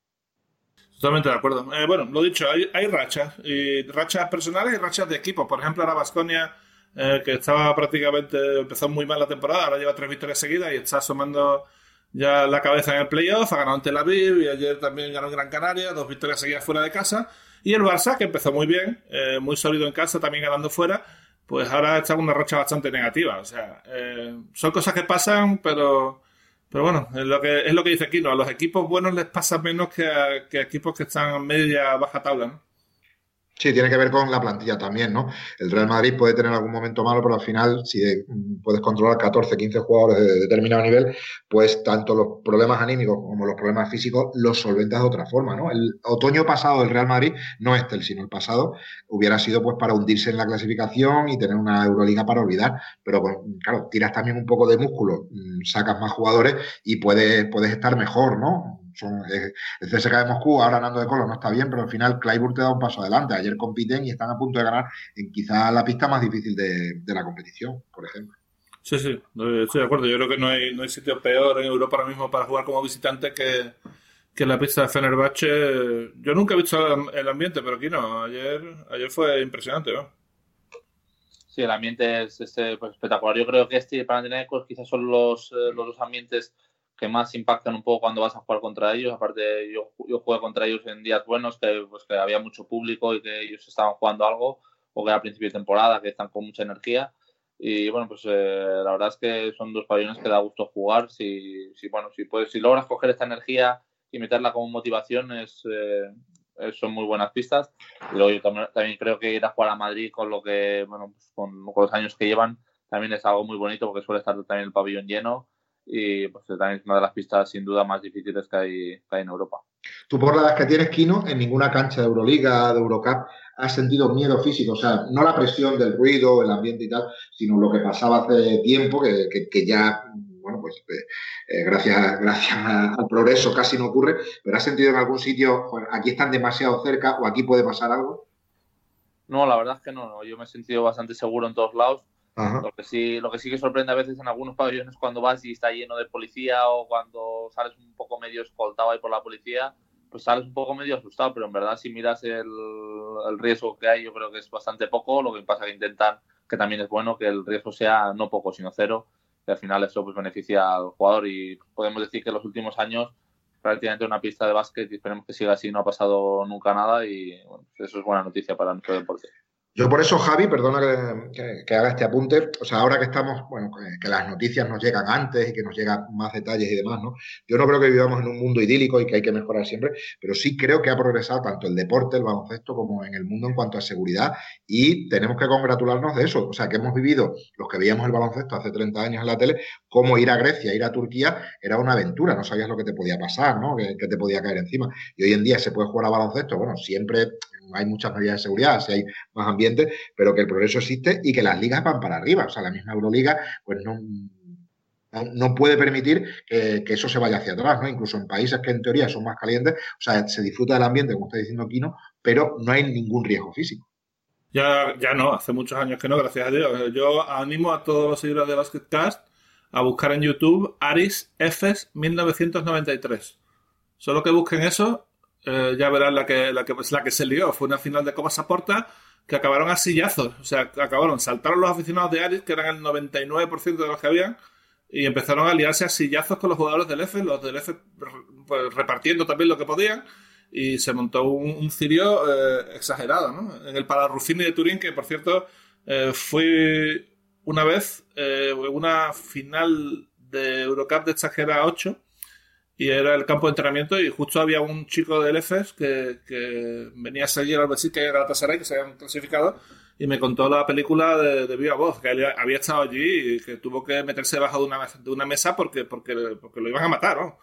Totalmente de acuerdo. Eh, bueno, lo dicho, hay, hay, rachas, y rachas personales y rachas de equipo. Por ejemplo, ahora Vasconia, eh, que estaba prácticamente, empezó muy mal la temporada, ahora lleva tres victorias seguidas y está asomando ya la cabeza en el playoff, ha ganado en Tel Aviv y ayer también ganó en Gran Canaria, dos victorias seguidas fuera de casa. Y el Barça, que empezó muy bien, eh, muy sólido en casa, también ganando fuera, pues ahora está con una racha bastante negativa. O sea, son cosas que pasan, pero pero bueno, es lo que, es lo que dice Kino. A los equipos buenos les pasa menos que a, que equipos que están media baja tabla, ¿no? Sí, tiene que ver con la plantilla también, ¿no? El Real Madrid puede tener algún momento malo, pero al final, si puedes controlar 14, 15 jugadores de determinado nivel, pues tanto los problemas anímicos como los problemas físicos los solventas de otra forma, ¿no? El otoño pasado del Real Madrid, no este, sino el pasado, hubiera sido pues para hundirse en la clasificación y tener una Euroliga para olvidar. Pero, claro, tiras también un poco de músculo, mm, sacas más jugadores y puedes, puedes estar mejor, ¿no? Son, eh, el CSK de Moscú, ahora Nando de Colo no está bien, pero al final Clyburn te da un paso adelante. Ayer compiten y están a punto de ganar en quizá la pista más difícil de, la competición, por ejemplo. Sí, sí, estoy de acuerdo. Yo creo que no hay, no hay sitio peor en Europa ahora mismo para jugar como visitante que, que la pista de Fenerbahce. Yo nunca he visto el ambiente, pero aquí no. Ayer, ayer fue impresionante, ¿no? Sí, el ambiente es, pues, espectacular. Yo creo que este y Panathinaikos quizás son los, eh, los dos ambientes que más impactan un poco cuando vas a jugar contra ellos. Aparte, yo, yo jugué contra ellos en días buenos, que, pues, que había mucho público y que ellos estaban jugando algo, o que era a principio de temporada, que están con mucha energía. Y bueno, pues eh, la verdad es que son dos pabellones que da gusto jugar. Si, si, bueno, si, puedes, si logras coger esta energía y meterla como motivación, es, eh, son muy buenas pistas. Y luego yo también, también, creo que ir a jugar a Madrid con lo que, bueno, pues con, con los años que llevan, también es algo muy bonito porque suele estar también el pabellón lleno y pues también es una de las pistas sin duda más difíciles que hay, en Europa. Tú por la edad que tienes, Kino, en ninguna cancha de Euroliga, de Eurocup, has sentido miedo físico, o sea, no la presión del ruido, el ambiente y tal, sino lo que pasaba hace tiempo, que, que, ya, bueno, pues eh, eh, gracias, gracias al progreso casi no ocurre, pero has sentido en algún sitio, aquí están demasiado cerca o aquí puede pasar algo? No, la verdad es que no, yo me he sentido bastante seguro en todos lados lo que, sí, lo que sí que sorprende a veces en algunos pabellones cuando vas y está lleno de policía o cuando sales un poco medio escoltado ahí por la policía, pues sales un poco medio asustado, pero en verdad si miras el, riesgo que hay, yo creo que es bastante poco. Lo que pasa que intentan, que también es bueno, que el riesgo sea no poco, sino cero, y al final eso pues beneficia al jugador y podemos decir que en los últimos años prácticamente una pista de básquet y esperemos que siga así, no ha pasado nunca nada y bueno, eso es buena noticia para nuestro deporte. Yo por eso, Javi, perdona que, haga este apunte, o sea, ahora que estamos, bueno, que, las noticias nos llegan antes y que nos llegan más detalles y demás, ¿no? Yo no creo que vivamos en un mundo idílico y que hay que mejorar siempre, pero sí creo que ha progresado tanto el deporte, el baloncesto, como en el mundo en cuanto a seguridad y tenemos que congratularnos de eso, o sea, que hemos vivido, los que veíamos el baloncesto hace 30 años en la tele, como ir a Grecia, ir a Turquía, era una aventura, no sabías lo que te podía pasar, ¿no? Que, que te podía caer encima. Y hoy en día se puede jugar a baloncesto, bueno, siempre hay muchas medidas de seguridad, si hay más ambiente, pero que el progreso existe y que las ligas van para arriba. O sea, la misma Euroliga, pues no, no puede permitir que, eso se vaya hacia atrás, ¿no? Incluso en países que en teoría son más calientes, o sea, se disfruta del ambiente, como está diciendo Kino, pero no hay ningún riesgo físico. Ya, ya no, hace muchos años que no, gracias a Dios. Yo animo a todos los seguidores de Basketcast a buscar en YouTube Aris Fs 1993. Solo que busquen eso, eh, ya verán la que, la, que, la que se lió. Fue una final de Copa Saporta que acabaron a sillazos. O sea, acabaron, saltaron los aficionados de Aris, que eran el 99% de los que habían, y empezaron a liarse a sillazos con los jugadores del F, los del F pues, repartiendo también lo que podían y se montó un, cirio eh, exagerado, ¿no? En el Palarrufini de Turín, que por cierto eh, fue una vez eh, una final de Eurocup de exagera 8 y era el campo de entrenamiento y justo había un chico del EFES que, venía a seguir al Besiktas y Galatasaray que se habían clasificado y me contó la película de, viva voz que había estado allí y que tuvo que meterse debajo de una, mesa porque, porque, porque lo iban a matar, ¿no?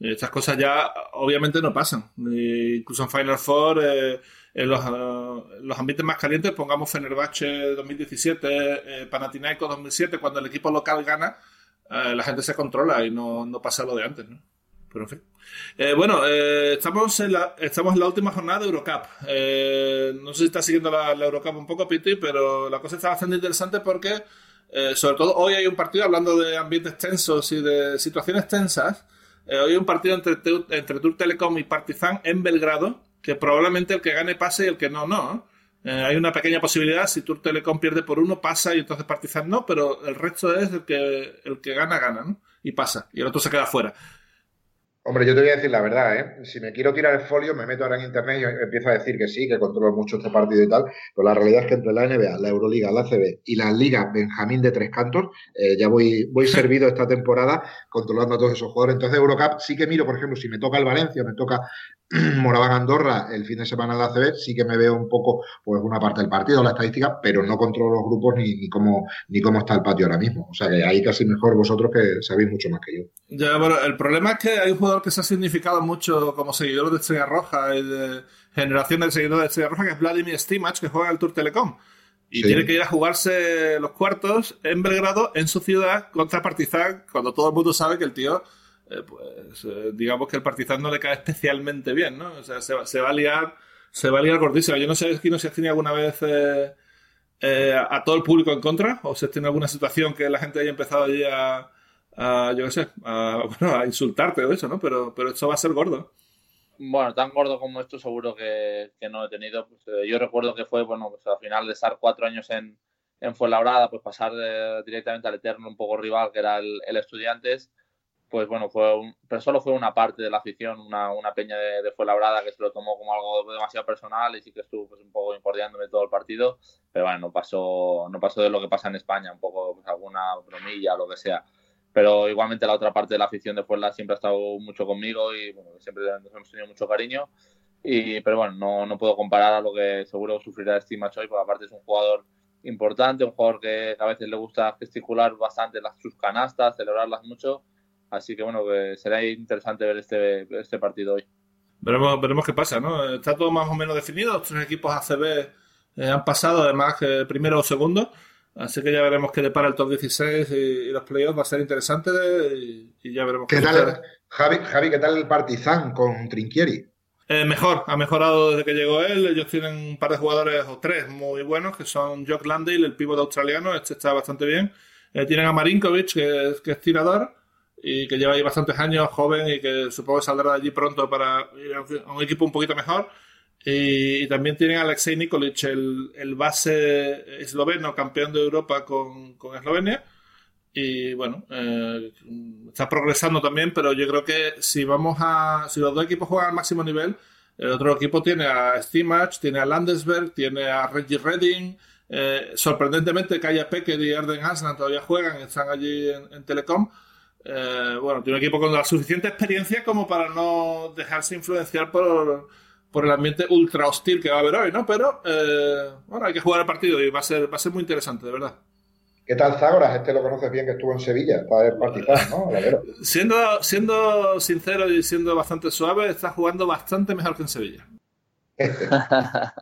Estas cosas ya obviamente no pasan. incluso en Final Four, eh, en, los, eh, los, ambientes más calientes, pongamos Fenerbahce 2017, eh, Panathinaikos 2007, cuando el equipo local gana, la gente se controla y no, no, pasa lo de antes. ¿no? Pero en fin. bueno, estamos, en la, estamos en la última jornada de Eurocup. no sé si está siguiendo la, Eurocup un poco, Piti, pero la cosa está bastante interesante porque, sobre todo hoy hay un partido hablando de ambientes tensos y de situaciones tensas. Eh, hoy hay un partido entre, entre Tour Telecom y Partizan en Belgrado, que probablemente el que gane pase y el que no, no. Eh, hay una pequeña posibilidad, si Tour Telecom pierde por uno, pasa y entonces Partizan no, pero el resto es el que, el que gana, gana, ¿no? Y pasa, y el otro se queda fuera. Hombre, yo te voy a decir la verdad, ¿eh? Si me quiero tirar el folio, me meto ahora en internet y empiezo a decir que sí, que controlo mucho este partido y tal, pero la realidad es que entre la NBA, la Euroliga, la CB y la Liga Benjamín de Tres Cantos, eh, ya voy, voy servido esta temporada controlando a todos esos jugadores. Entonces, Eurocup sí que miro, por ejemplo, si me toca el Valencia, me toca Moraván Andorra el fin de semana en la CB, sí que me veo un poco, pues, una parte del partido, la estadística, pero no controlo los grupos ni, ni, cómo, ni cómo está el patio ahora mismo. O sea que ahí casi mejor vosotros que sabéis mucho más que yo. Ya, bueno, el problema es que hay un jugador que se ha significado mucho como seguidor de Estrella Roja y de generación de seguidores de Estrella Roja, que es Vladimir Stimach, que juega el Tour Telecom. Y tiene que ir a jugarse los cuartos en Belgrado, en su ciudad, contra Partizan, cuando todo el mundo sabe que el tío eh, pues eh, digamos que el Partizan no le cae especialmente bien, ¿no? O sea, se, se va a liar, se va a liar gordísimo. Yo no sé si no has tenido alguna vez eh, a todo el público en contra, o si has tenido alguna situación que la gente haya empezado allí a, yo qué sé, a, bueno, a insultarte o eso, ¿no? Pero, pero esto va a ser gordo. Bueno, tan gordo como esto seguro que, no he tenido. Pues, yo recuerdo que fue, bueno, pues al final de estar cuatro años en, en Fuenlabrada, pues pasar directamente al eterno un poco rival que era el, el Estudiantes pues bueno, fue pero solo fue una parte de la afición, una, una peña de, de Fuenlabrada que se lo tomó como algo demasiado personal y sí que estuvo pues, un poco impordiándome todo el partido, pero bueno, no pasó, no pasó de lo que pasa en España, un poco pues, alguna bromilla o lo que sea. Pero igualmente la otra parte de la afición de Fuenla siempre ha estado mucho conmigo y bueno, siempre nos hemos tenido mucho cariño. Y, pero bueno, no, no puedo comparar a lo que seguro sufrirá Steve Machoy, porque aparte es un jugador importante, un jugador que a veces le gusta gesticular bastante las, sus canastas, celebrarlas mucho Así que bueno, será interesante ver este, este partido hoy. Veremos, veremos qué pasa, ¿no? Está todo más o menos definido. Los tres equipos ACB eh, han pasado, además, que primero o segundo. Así que ya veremos qué depara el top 16 y, los playoffs. Va a ser interesante y, ya veremos qué, tal. Javi, Javi, ¿qué tal el Partizan con Trinquieri? Eh, mejor, ha mejorado desde que llegó él. Ellos tienen un par de jugadores o tres muy buenos, que son Jock Landale, el pívot australiano. Este está bastante bien. Eh, tienen a Marinkovic, que, que es tirador y que lleva ahí bastantes años, joven y que supongo que saldrá de allí pronto para ir a un equipo un poquito mejor. Y, también tienen a Alexei Nikolic, el, el, base esloveno, campeón de Europa con, con Eslovenia. Y bueno, eh, está progresando también, pero yo creo que si vamos a. Si los dos equipos juegan al máximo nivel, el otro equipo tiene a Stimach, tiene a Landesberg, tiene a Reggie Redding. Eh, sorprendentemente, Kaya Pecker y Arden Aslan todavía juegan, están allí en Telecom. Eh, bueno, tiene un equipo con la suficiente experiencia como para no dejarse influenciar por, por el ambiente ultra hostil que va a haber hoy, ¿no? Pero, eh, bueno, hay que jugar el partido y va a ser, va a ser muy interesante, de verdad. ¿Qué tal Zagoras? Este lo conoces bien que estuvo en Sevilla para el Partizan, ¿no? siendo, siendo sincero y siendo bastante suave, está jugando bastante mejor que en Sevilla.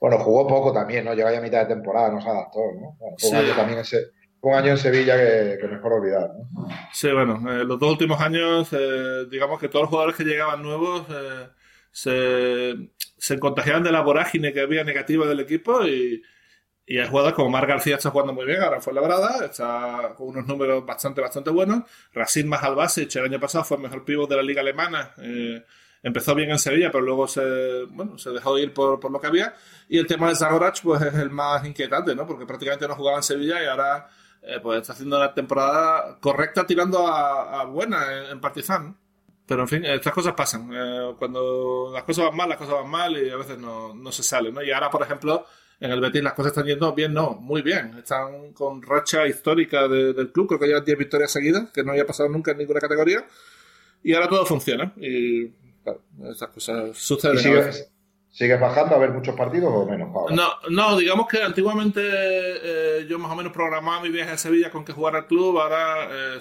bueno, jugó poco también, ¿no? Llega ya a mitad de temporada, no se adaptó, ¿no? Bueno, también ese, un año en Sevilla que, mejor olvidar. ¿no? Sí, bueno, eh, los dos últimos años, eh, digamos que todos los jugadores que llegaban nuevos eh, se, se contagiaban de la vorágine que había negativa del equipo y, y hay jugadores como Mar García está jugando muy bien, ahora fue labrada, está con unos números bastante, bastante buenos. Racing más Albasic el año pasado fue el mejor pívot de la liga alemana. Eh, empezó bien en Sevilla, pero luego se, bueno, se dejó ir por, por lo que había. Y el tema de Zagorach pues es el más inquietante, ¿no? Porque prácticamente no jugaba en Sevilla y ahora eh, pues está haciendo una temporada correcta tirando a, buena en, Partizan. Pero en fin, estas cosas pasan. Eh, cuando las cosas van mal, las cosas van mal y a veces no, no se salen, ¿no? Y ahora, por ejemplo, en el Betis las cosas están yendo bien, no, muy bien. Están con racha histórica del club, creo que llevan 10 victorias seguidas, que no había pasado nunca en ninguna categoría. Y ahora todo funciona. Y claro, estas cosas suceden. Sigues, ¿Sigues bajando a ver muchos partidos o menos? No, no, digamos que antiguamente eh, yo más o menos programaba mi viaje a Sevilla con que jugar al club. Ahora eh,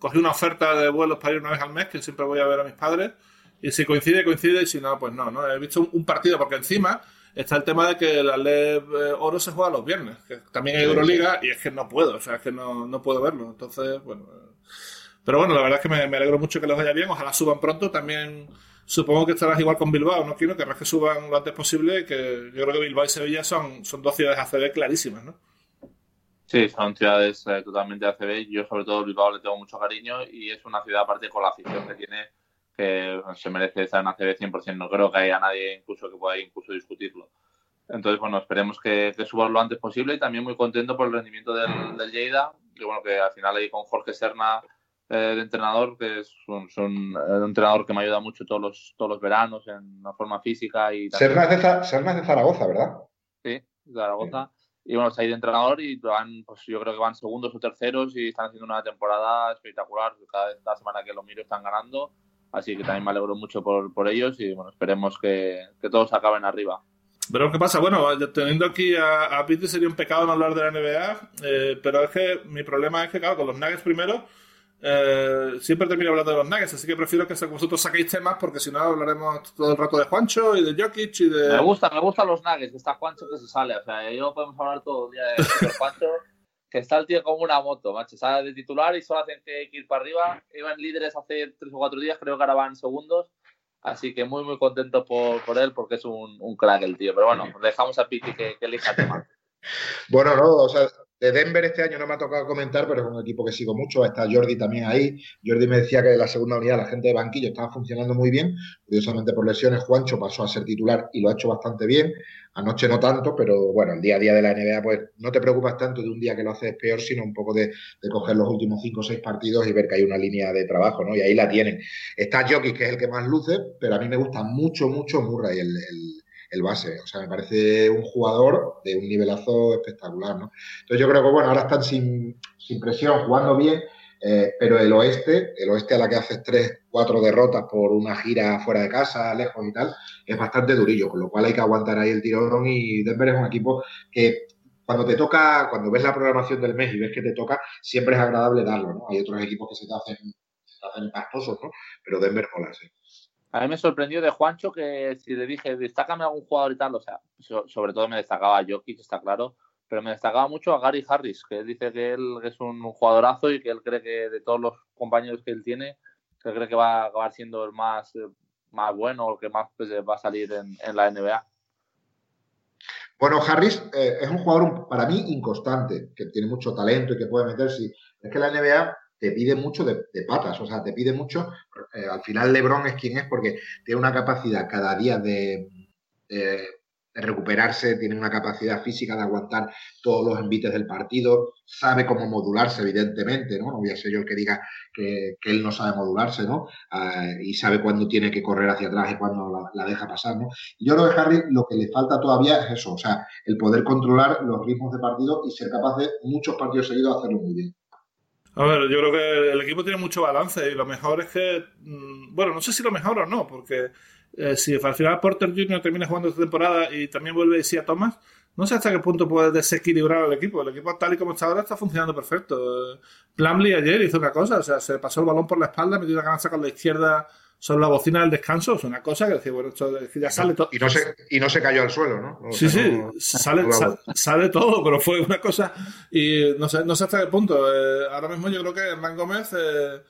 cogí una oferta de vuelos para ir una vez al mes, que siempre voy a ver a mis padres. Y si coincide, coincide, y si no, pues no, ¿no? He visto un partido, porque encima está el tema de que la LEB eh, Oro se juega los viernes, que también hay Euroliga y es que no puedo, o sea, es que no, no puedo verlo. Entonces, bueno. Eh, pero bueno, la verdad es que me, alegro mucho que los vaya bien, ojalá suban pronto. También supongo que estarás igual con Bilbao, ¿no? Quiero que que suban lo antes posible, que yo creo que Bilbao y Sevilla son, son dos ciudades ACB clarísimas, ¿no? Sí, son ciudades eh, totalmente ACB. Yo, sobre todo, Bilbao le tengo mucho cariño y es una ciudad, aparte, con la afición que tiene que se merece estar en ACB 100%. No creo que haya nadie incluso que pueda incluso discutirlo. Entonces, bueno, esperemos que, que suba lo antes posible y también muy contento por el rendimiento del, del Lleida. Y bueno, que al final ahí con Jorge Serna eh, de entrenador, que es un, un, entrenador que me ayuda mucho todos los, todos los veranos en una forma física. y Serna, es de, Serna de Zaragoza, ¿verdad? Sí, de Zaragoza. Y bueno, está ahí de entrenador y van, pues yo creo que van segundos o terceros y están haciendo una temporada espectacular. Cada, cada semana que lo miro están ganando Así que también me alegro mucho por, por ellos y bueno, esperemos que, que, todos acaben arriba. Pero ¿qué pasa? Bueno, teniendo aquí a, a Pete sería un pecado no hablar de la NBA, eh, pero es que mi problema es que, claro, con los Nuggets primero, eh, siempre termino hablando de los Nuggets, así que prefiero que vosotros saquéis temas porque si no hablaremos todo el rato de Juancho y de Jokic y de... Me gusta, me gustan los Nuggets, está Juancho que se sale, o sea, yo podemos hablar todo el día de Juancho que está el tío como una moto, macho. Sale de titular y solo hacen que ir para arriba. Iban líderes hace tres o cuatro días, creo que ahora van segundos. Así que muy, muy contento por, por él porque es un, un, crack el tío. Pero bueno, dejamos a Piti que, que elija el tema. Bueno, no, o sea, de Denver este año no me ha tocado comentar, pero es un equipo que sigo mucho. Está Jordi también ahí. Jordi me decía que en la segunda unidad la gente de banquillo estaba funcionando muy bien. Curiosamente por lesiones, Juancho pasó a ser titular y lo ha hecho bastante bien. Anoche no tanto, pero bueno, el día a día de la NBA, pues no te preocupas tanto de un día que lo haces peor, sino un poco de, coger los últimos cinco o seis partidos y ver que hay una línea de trabajo, ¿no? Y ahí la tienen. Está Jokic, que es el que más luce, pero a mí me gusta mucho, mucho Murray, el base. O sea, me parece un jugador de un nivelazo espectacular, ¿no? Entonces yo creo que, bueno, ahora están sin, sin presión, jugando bien, eh, pero el oeste, el oeste a la que haces tres, cuatro derrotas por una gira fuera de casa, lejos y tal, es bastante durillo, con lo cual hay que aguantar ahí el tirón y Denver es un equipo que cuando te toca, cuando ves la programación del mes y ves que te toca, siempre es agradable darlo, ¿no? Hay otros equipos que se te hacen, se ¿no? Pero Denver mola, sí. A mí me sorprendió de Juancho que si le dije, destácame algún jugador y tal, o sea, sobre todo me destacaba a Jokic, está claro, pero me destacaba mucho a Gary Harris, que dice que él es un jugadorazo y que él cree que de todos los compañeros que él tiene, que cree que va a acabar siendo el más, eh, más bueno o el que más pues, va a salir en, la NBA. Bueno, Harris eh, es un jugador para mí inconstante, que tiene mucho talento y que puede meterse. Es que la NBA te pide mucho de, patas, o sea, te pide mucho. Eh, al final, LeBron es quien es porque tiene una capacidad cada día de, recuperarse, tiene una capacidad física de aguantar todos los envites del partido, sabe cómo modularse, evidentemente, ¿no? No voy a ser yo el que diga que, él no sabe modularse, ¿no? Ah, y sabe cuándo tiene que correr hacia atrás y cuándo la, deja pasar, ¿no? Y yo creo que Harry lo que le falta todavía es eso, o sea, el poder controlar los ritmos de partido y ser capaz de muchos partidos seguidos hacerlo muy bien. A ver, yo creo que el equipo tiene mucho balance y lo mejor es que, mm, bueno, no sé si lo mejor o no, porque eh, si al final Porter Jr. termina jugando esta temporada y también vuelve a Thomas, no sé hasta qué punto puede desequilibrar el equipo. El equipo tal y como está ahora está funcionando perfecto. Plumlee ayer hizo una cosa, o sea, se pasó el balón por la espalda, metió la canasta con la izquierda sobre la bocina del descanso, es una cosa que decía, bueno, esto ya sale todo. Y no, se, y no se cayó al suelo, ¿no? sí, sí, sale, sale, todo, pero fue una cosa. Y no sé, no sé hasta qué punto. Eh, ahora mismo yo creo que Hernán Gómez. Eh,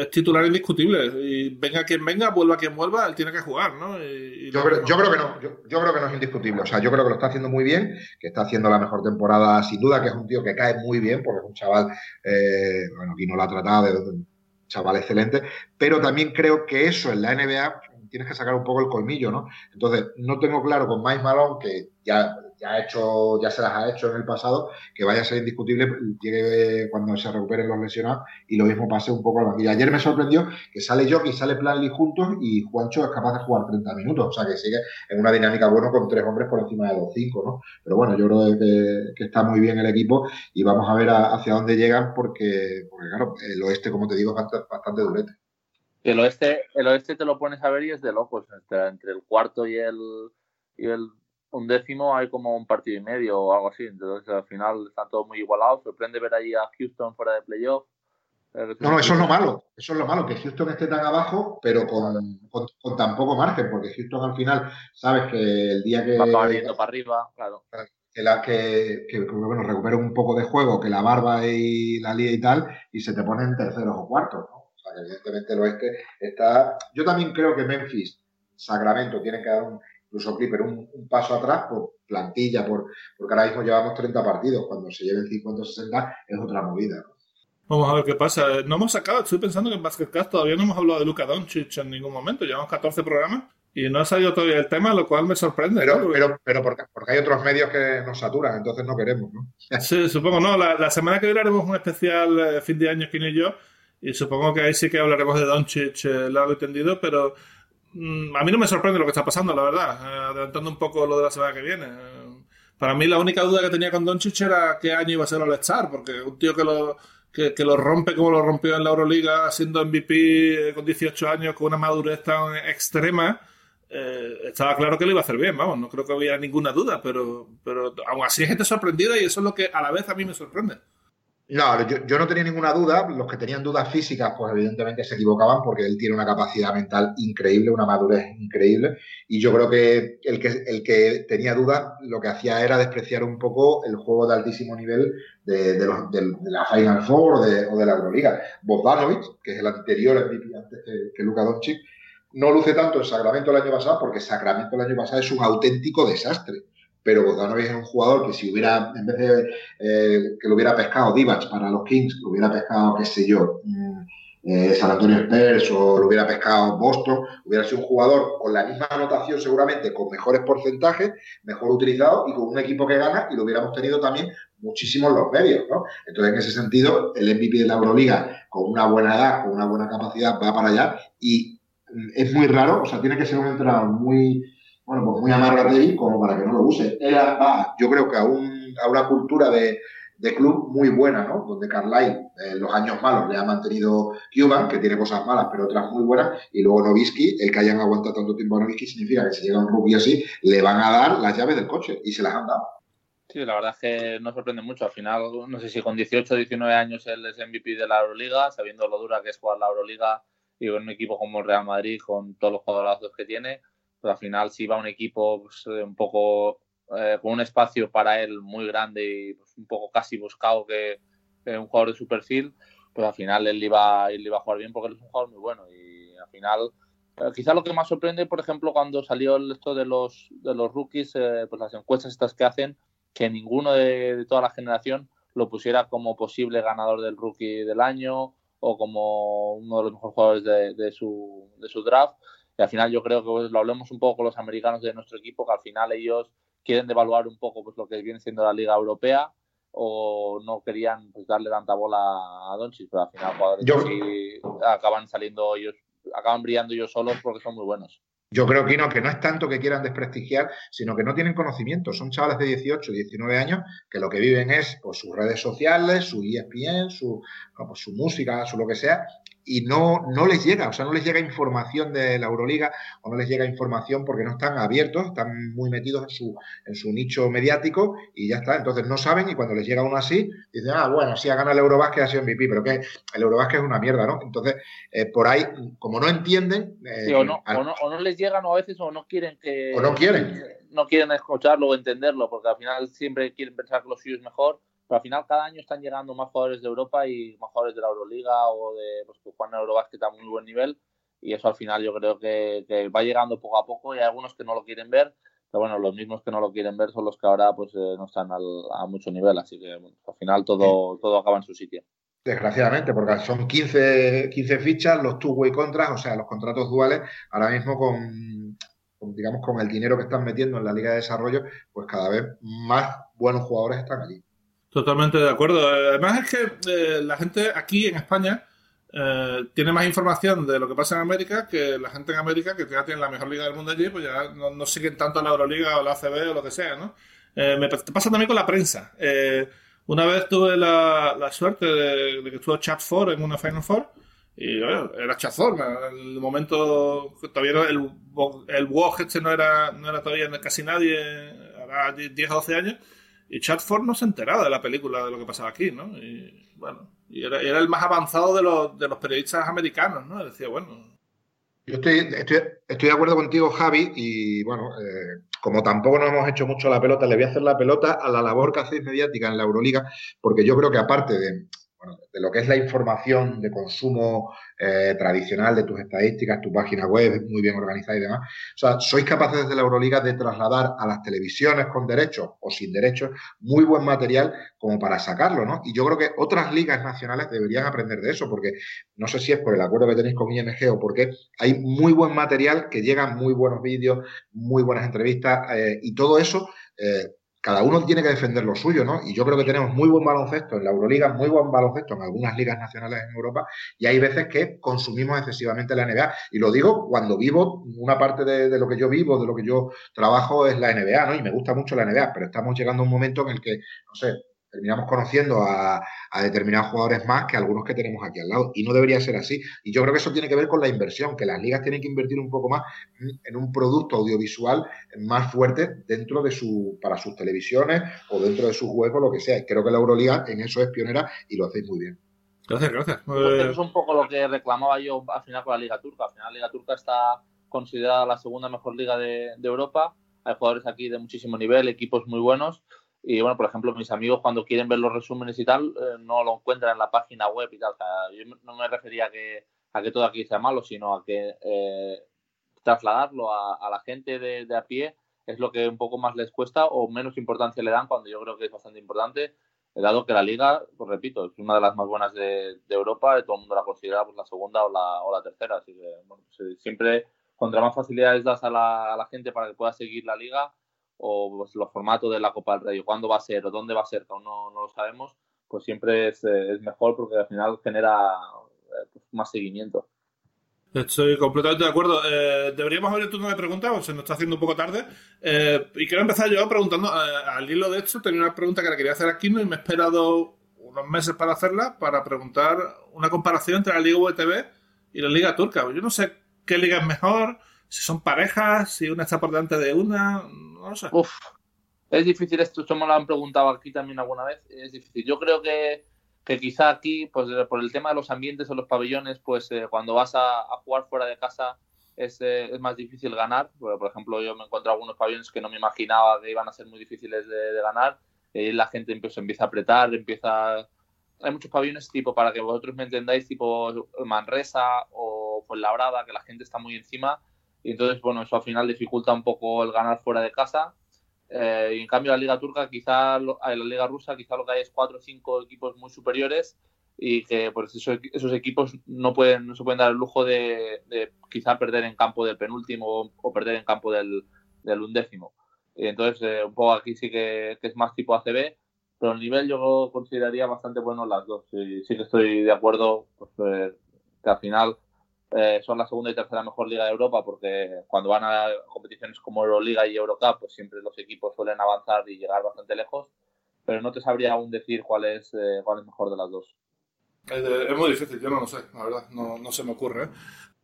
es titular indiscutible. Y venga quien venga, vuelva quien vuelva, él tiene que jugar, ¿no? yo, creo, que no, yo, creo que no es indiscutible. O sea, yo creo que lo está haciendo muy bien, que está haciendo la mejor temporada sin duda, que es un tío que cae muy bien, porque es un chaval, eh, bueno, aquí no lo ha tratado, de un chaval excelente, pero también creo que eso en la NBA tienes que sacar un poco el colmillo, ¿no? Entonces, no tengo claro con Mike Malone, que ya ya ha hecho, ya se las ha hecho en el pasado, que vaya a ser indiscutible, llegue cuando se recuperen los lesionados y lo mismo pase un poco al banquillo. Ayer me sorprendió que sale Jockey, sale Planley juntos y Juancho es capaz de jugar 30 minutos, o sea que sigue en una dinámica buena con tres hombres por encima de los cinco, ¿no? Pero bueno, yo creo que, está muy bien el equipo y vamos a ver hacia dónde llegan porque, porque, claro, el oeste, como te digo, es bastante, bastante durete. El oeste, el oeste te lo pones a ver y es de locos, entre, el cuarto y y el un décimo hay como un partido y medio o algo así. Entonces al final están todos muy igualados. Sorprende ver ahí a Houston fuera de playoff. Eh, no, no, eso es lo malo. Eso es lo malo, que Houston esté tan abajo, pero con, con, tan poco margen, porque Houston al final, sabes que el día que. Va para arriba, claro. Que, la, que, que, bueno, recupera un poco de juego, que la barba y la lía y tal, y se te ponen terceros o cuartos, ¿no? O sea, que evidentemente el oeste está. Yo también creo que Memphis, Sacramento, tienen que dar un incluso Clipper un, un, paso atrás por plantilla, por, porque ahora mismo llevamos 30 partidos, cuando se lleven 50 o 60 es otra movida. Vamos a ver qué pasa. No hemos sacado, estoy pensando que en Basketcast todavía no hemos hablado de Luka Doncic en ningún momento, llevamos 14 programas y no ha salido todavía el tema, lo cual me sorprende. Pero, pero, pero porque, porque, hay otros medios que nos saturan, entonces no queremos, ¿no? Sí, supongo, no. La, semana que viene haremos un especial eh, fin de año, Kim y yo, y supongo que ahí sí que hablaremos de Doncic eh, largo y tendido, pero a mí no me sorprende lo que está pasando, la verdad, eh, adelantando un poco lo de la semana que viene. Eh, para mí la única duda que tenía con Doncic era qué año iba a ser All-Star, porque un tío que lo, que, lo rompe como lo rompió en la Euroliga, siendo MVP eh, con 18 años, con una madurez tan extrema, estaba claro que lo iba a hacer bien, vamos, no creo que hubiera ninguna duda, pero, pero aún así hay gente sorprendida y eso es lo que a la vez a mí me sorprende. No, yo, no tenía ninguna duda. Los que tenían dudas físicas, pues evidentemente se equivocaban porque él tiene una capacidad mental increíble, una madurez increíble. Y yo creo que el que, tenía dudas lo que hacía era despreciar un poco el juego de altísimo nivel de, la Final Four o de, la Euroliga. Bogdanovic, que es el anterior que, que Luka Doncic, no luce tanto en Sacramento el año pasado porque Sacramento el año pasado es un auténtico desastre pero Bogdanovic es un jugador que si hubiera, en vez de eh, que lo hubiera pescado Divac para los Kings, lo hubiera pescado, qué sé yo, mm, eh, San Antonio Spurs o lo hubiera pescado Boston, hubiera sido un jugador con la misma anotación seguramente, con mejores porcentajes, mejor utilizado y con un equipo que gana y lo hubiéramos tenido también muchísimos los medios, ¿no? Entonces, en ese sentido, el MVP de la Euroliga, con una buena edad, con una buena capacidad, va para allá y es muy raro, o sea, tiene que ser un entrenador muy bueno, pues muy ahí como para que no lo use. Era, va, yo creo que a, un, a una cultura de, de, club muy buena, ¿no? Donde Carlyle, en los años malos, le ha mantenido Cuban, que tiene cosas malas, pero otras muy buenas, y luego Novisky, el que hayan aguantado tanto tiempo a Novisky, significa que si llega un rookie así, le van a dar las llaves del coche, y se las han dado. Sí, la verdad es que no sorprende mucho. Al final, no sé si con 18 o 19 años él es MVP de la Euroliga, sabiendo lo dura que es jugar la Euroliga y con un equipo como el Real Madrid, con todos los jugadorazos que tiene, pero al final si va un equipo pues, eh, un poco eh, con un espacio para él muy grande y pues, un poco casi buscado que, un jugador de su perfil, pues al final él iba, él iba a jugar bien porque él es un jugador muy bueno y al final eh, quizá lo que más sorprende, por ejemplo, cuando salió esto de los, de los rookies, pues las encuestas estas que hacen, que ninguno de, toda la generación lo pusiera como posible ganador del rookie del año o como uno de los mejores jugadores de, de, su, de su draft. Al final yo creo que pues, lo hablemos un poco con los americanos de nuestro equipo, que al final ellos quieren devaluar un poco pues, lo que viene siendo la Liga Europea o no querían pues, darle tanta bola a Doncic, pero al final jugadores acaban saliendo ellos, acaban brillando ellos solos porque son muy buenos. Yo creo que no, que no es tanto que quieran desprestigiar, sino que no tienen conocimiento. Son chavales de 18, 19 años que lo que viven es pues, sus redes sociales, su ESPN, su, pues, su música, su lo que sea, y no, no les llega, o sea, no les llega información de la Euroliga o no les llega información porque no están abiertos, están muy metidos en su, en su nicho mediático y ya está. Entonces no saben y cuando les llega uno así, dicen, ah, bueno, sí ha ganado el Eurobásquet, ha sido MVP, pero que el Eurobásquet es una mierda, ¿no? Entonces, eh, por ahí, como no entienden... Eh, o, no, o, no, o, no, les llegan o a veces o no quieren que... O no quieren. No quieren escucharlo o entenderlo porque al final siempre quieren pensar que lo suyo es mejor pero al final cada año están llegando más jugadores de Europa y más jugadores de la Euroliga o de pues, que juegan en Eurobasket a muy buen nivel y eso al final yo creo que, va llegando poco a poco y hay algunos que no lo quieren ver, pero bueno, los mismos que no lo quieren ver son los que ahora pues eh, no están a mucho nivel, así que al final todo, todo acaba en su sitio. Desgraciadamente, porque son 15, 15 fichas, los two-way contracts, o sea, los contratos duales, ahora mismo con, digamos, con el dinero que están metiendo en la Liga de Desarrollo, pues cada vez más buenos jugadores están allí. Totalmente de acuerdo. Además es que eh, la gente aquí en España eh, tiene más información de lo que pasa en América que la gente en América, que ya tiene la mejor liga del mundo allí, pues ya no, siguen tanto la Euroliga o la ACB o lo que sea, ¿no? Eh, me pasa también con la prensa. una vez tuve la, suerte de, que estuvo Chat 4 en una Final Four y era Chat 4. En el momento todavía el, el WOG este no era, no era todavía casi nadie, ahora 10 o 12 años y Chatford no se enteraba de la película, de lo que pasaba aquí, ¿no? Y bueno, y era, el más avanzado de los, de los periodistas americanos, ¿no? Decía, bueno. Yo estoy, estoy, estoy de acuerdo contigo, Javi, y bueno, eh, como tampoco nos hemos hecho mucho la pelota, le voy a hacer la pelota a la labor que hacéis mediática en la Euroliga, porque yo creo que aparte de, de lo que es la información de consumo eh, tradicional de tus estadísticas, tu página web muy bien organizada y demás. O sea, sois capaces desde la Euroliga de trasladar a las televisiones con derechos o sin derechos muy buen material como para sacarlo, ¿no? Y yo creo que otras ligas nacionales deberían aprender de eso, porque no sé si es por el acuerdo que tenéis con IMG o porque hay muy buen material que llegan muy buenos vídeos, muy buenas entrevistas eh, y todo eso. Eh, cada uno tiene que defender lo suyo, ¿no? Y yo creo que tenemos muy buen baloncesto en la Euroliga, muy buen baloncesto en algunas ligas nacionales en Europa, y hay veces que consumimos excesivamente la NBA. Y lo digo cuando vivo, una parte de, lo que yo vivo, de lo que yo trabajo es la NBA, ¿no? Y me gusta mucho la NBA, pero estamos llegando a un momento en el que, no sé, terminamos conociendo a, determinados jugadores más que algunos que tenemos aquí al lado. Y no debería ser así. Y yo creo que eso tiene que ver con la inversión, que las ligas tienen que invertir un poco más en un producto audiovisual más fuerte dentro de su, para sus televisiones o dentro de sus juegos, lo que sea. Y creo que la Euroliga en eso es pionera y lo hacéis muy bien. Gracias, gracias. Eso es un poco lo que reclamaba yo al final con la Liga Turca. Al final la Liga Turca está considerada la segunda mejor liga de Europa. Hay jugadores aquí de muchísimo nivel, equipos muy buenos y bueno, por ejemplo, mis amigos cuando quieren ver los resúmenes y tal, eh, no lo encuentran en la página web y tal. O sea, yo no me refería a que, a que todo aquí sea malo, sino a que eh, trasladarlo a, la gente de, de, a pie es lo que un poco más les cuesta o menos importancia le dan cuando yo creo que es bastante importante, dado que la liga, pues repito, es una de las más buenas de, de Europa, todo el mundo la considera pues, la segunda o la, o la tercera. Así que bueno, pues, siempre, contra más facilidades das a la, a la gente para que pueda seguir la liga, o pues, los formatos de la Copa del Rey, cuándo va a ser o dónde va a ser, que aún no, lo sabemos, pues siempre es, eh, es, mejor porque al final genera eh, pues, más seguimiento. Estoy completamente de acuerdo. Eh, deberíamos abrir turno de preguntas, se nos está haciendo un poco tarde. y quiero empezar yo preguntando, al hilo de esto, tenía una pregunta que la quería hacer aquí ¿no? y me he esperado unos meses para hacerla, para preguntar una comparación entre la Liga VTB y la Liga Turca. Yo no sé qué liga es mejor, si son parejas, si una está por delante de una, es difícil esto, esto me lo han preguntado aquí también alguna vez, es difícil. Yo creo que, que quizá aquí, pues por el tema de los ambientes o los pabellones, pues eh, cuando vas a, jugar fuera de casa es, eh, más difícil ganar. por ejemplo, yo me encuentro algunos pabellones que no me imaginaba que iban a ser muy difíciles de, ganar. Y la gente empieza, empieza a apretar, empieza... Hay muchos pabellones tipo, para que vosotros me entendáis, tipo Manresa o Fuenlabrada, que la gente está muy encima y entonces, bueno, eso al final dificulta un poco el ganar fuera de casa. Eh, y en cambio, la Liga Turca, quizá, en la Liga Rusa, quizá lo que hay es cuatro o cinco equipos muy superiores y que pues, esos, equipos no, pueden, no se pueden dar el lujo de, quizá perder en campo del penúltimo o, perder en campo del, del undécimo. Y entonces, eh, un poco aquí sí que, es más tipo ACB, pero el nivel yo consideraría bastante bueno las dos. Sí, sí que estoy de acuerdo pues, eh, que al final eh, son la segunda y tercera mejor liga de Europa porque cuando van a competiciones como Euroliga y Eurocup, pues siempre los equipos suelen avanzar y llegar bastante lejos, pero no te sabría aún decir cuál es, eh, cuál es mejor de las dos. Es, muy difícil, yo no lo sé, la verdad, no, no se me ocurre. ¿eh?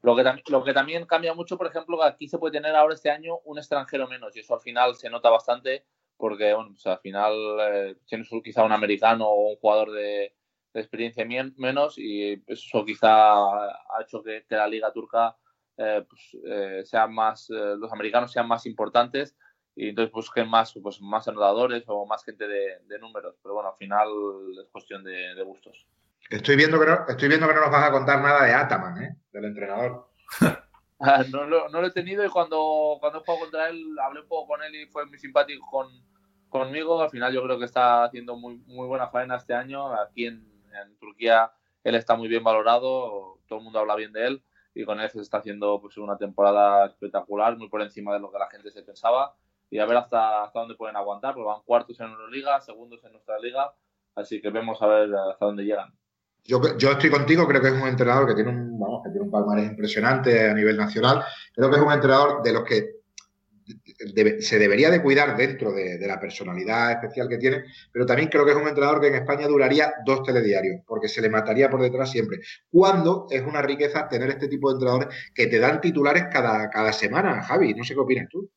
Lo que, lo que también cambia mucho, por ejemplo, que aquí se puede tener ahora este año un extranjero menos y eso al final se nota bastante porque bueno, pues al final tienes quizá un americano o un jugador de, de experiencia menos y eso quizá ha hecho que, la liga turca eh, pues, eh, sea más, eh, los americanos sean más importantes y entonces busquen más, pues, más anotadores o más gente de, números. Pero bueno, al final es cuestión de, gustos. Estoy viendo, que no, estoy viendo que no nos vas a contar nada de Ataman, ¿eh? del entrenador. Ah, no, lo, no, lo, he tenido y cuando, cuando he jugado contra él hablé un poco con él y fue muy simpático con, conmigo. Al final yo creo que está haciendo muy, muy buena faena este año. Aquí en, en Turquía él está muy bien valorado, todo el mundo habla bien de él y con él se está haciendo pues, una temporada espectacular, muy por encima de lo que la gente se pensaba y a ver hasta, hasta dónde pueden aguantar, porque van cuartos en Euroliga, segundos en nuestra liga, así que vemos a ver hasta dónde llegan. Yo, yo, estoy contigo, creo que es un entrenador que tiene un, vamos, que tiene un palmarés impresionante a nivel nacional. Creo que es un entrenador de los que se debería de cuidar dentro de, la personalidad especial que tiene, pero también creo que es un entrenador que en España duraría dos telediarios, porque se le mataría por detrás siempre. Cuando es una riqueza tener este tipo de entrenadores que te dan titulares cada, cada semana, Javi? No sé qué opinas tú.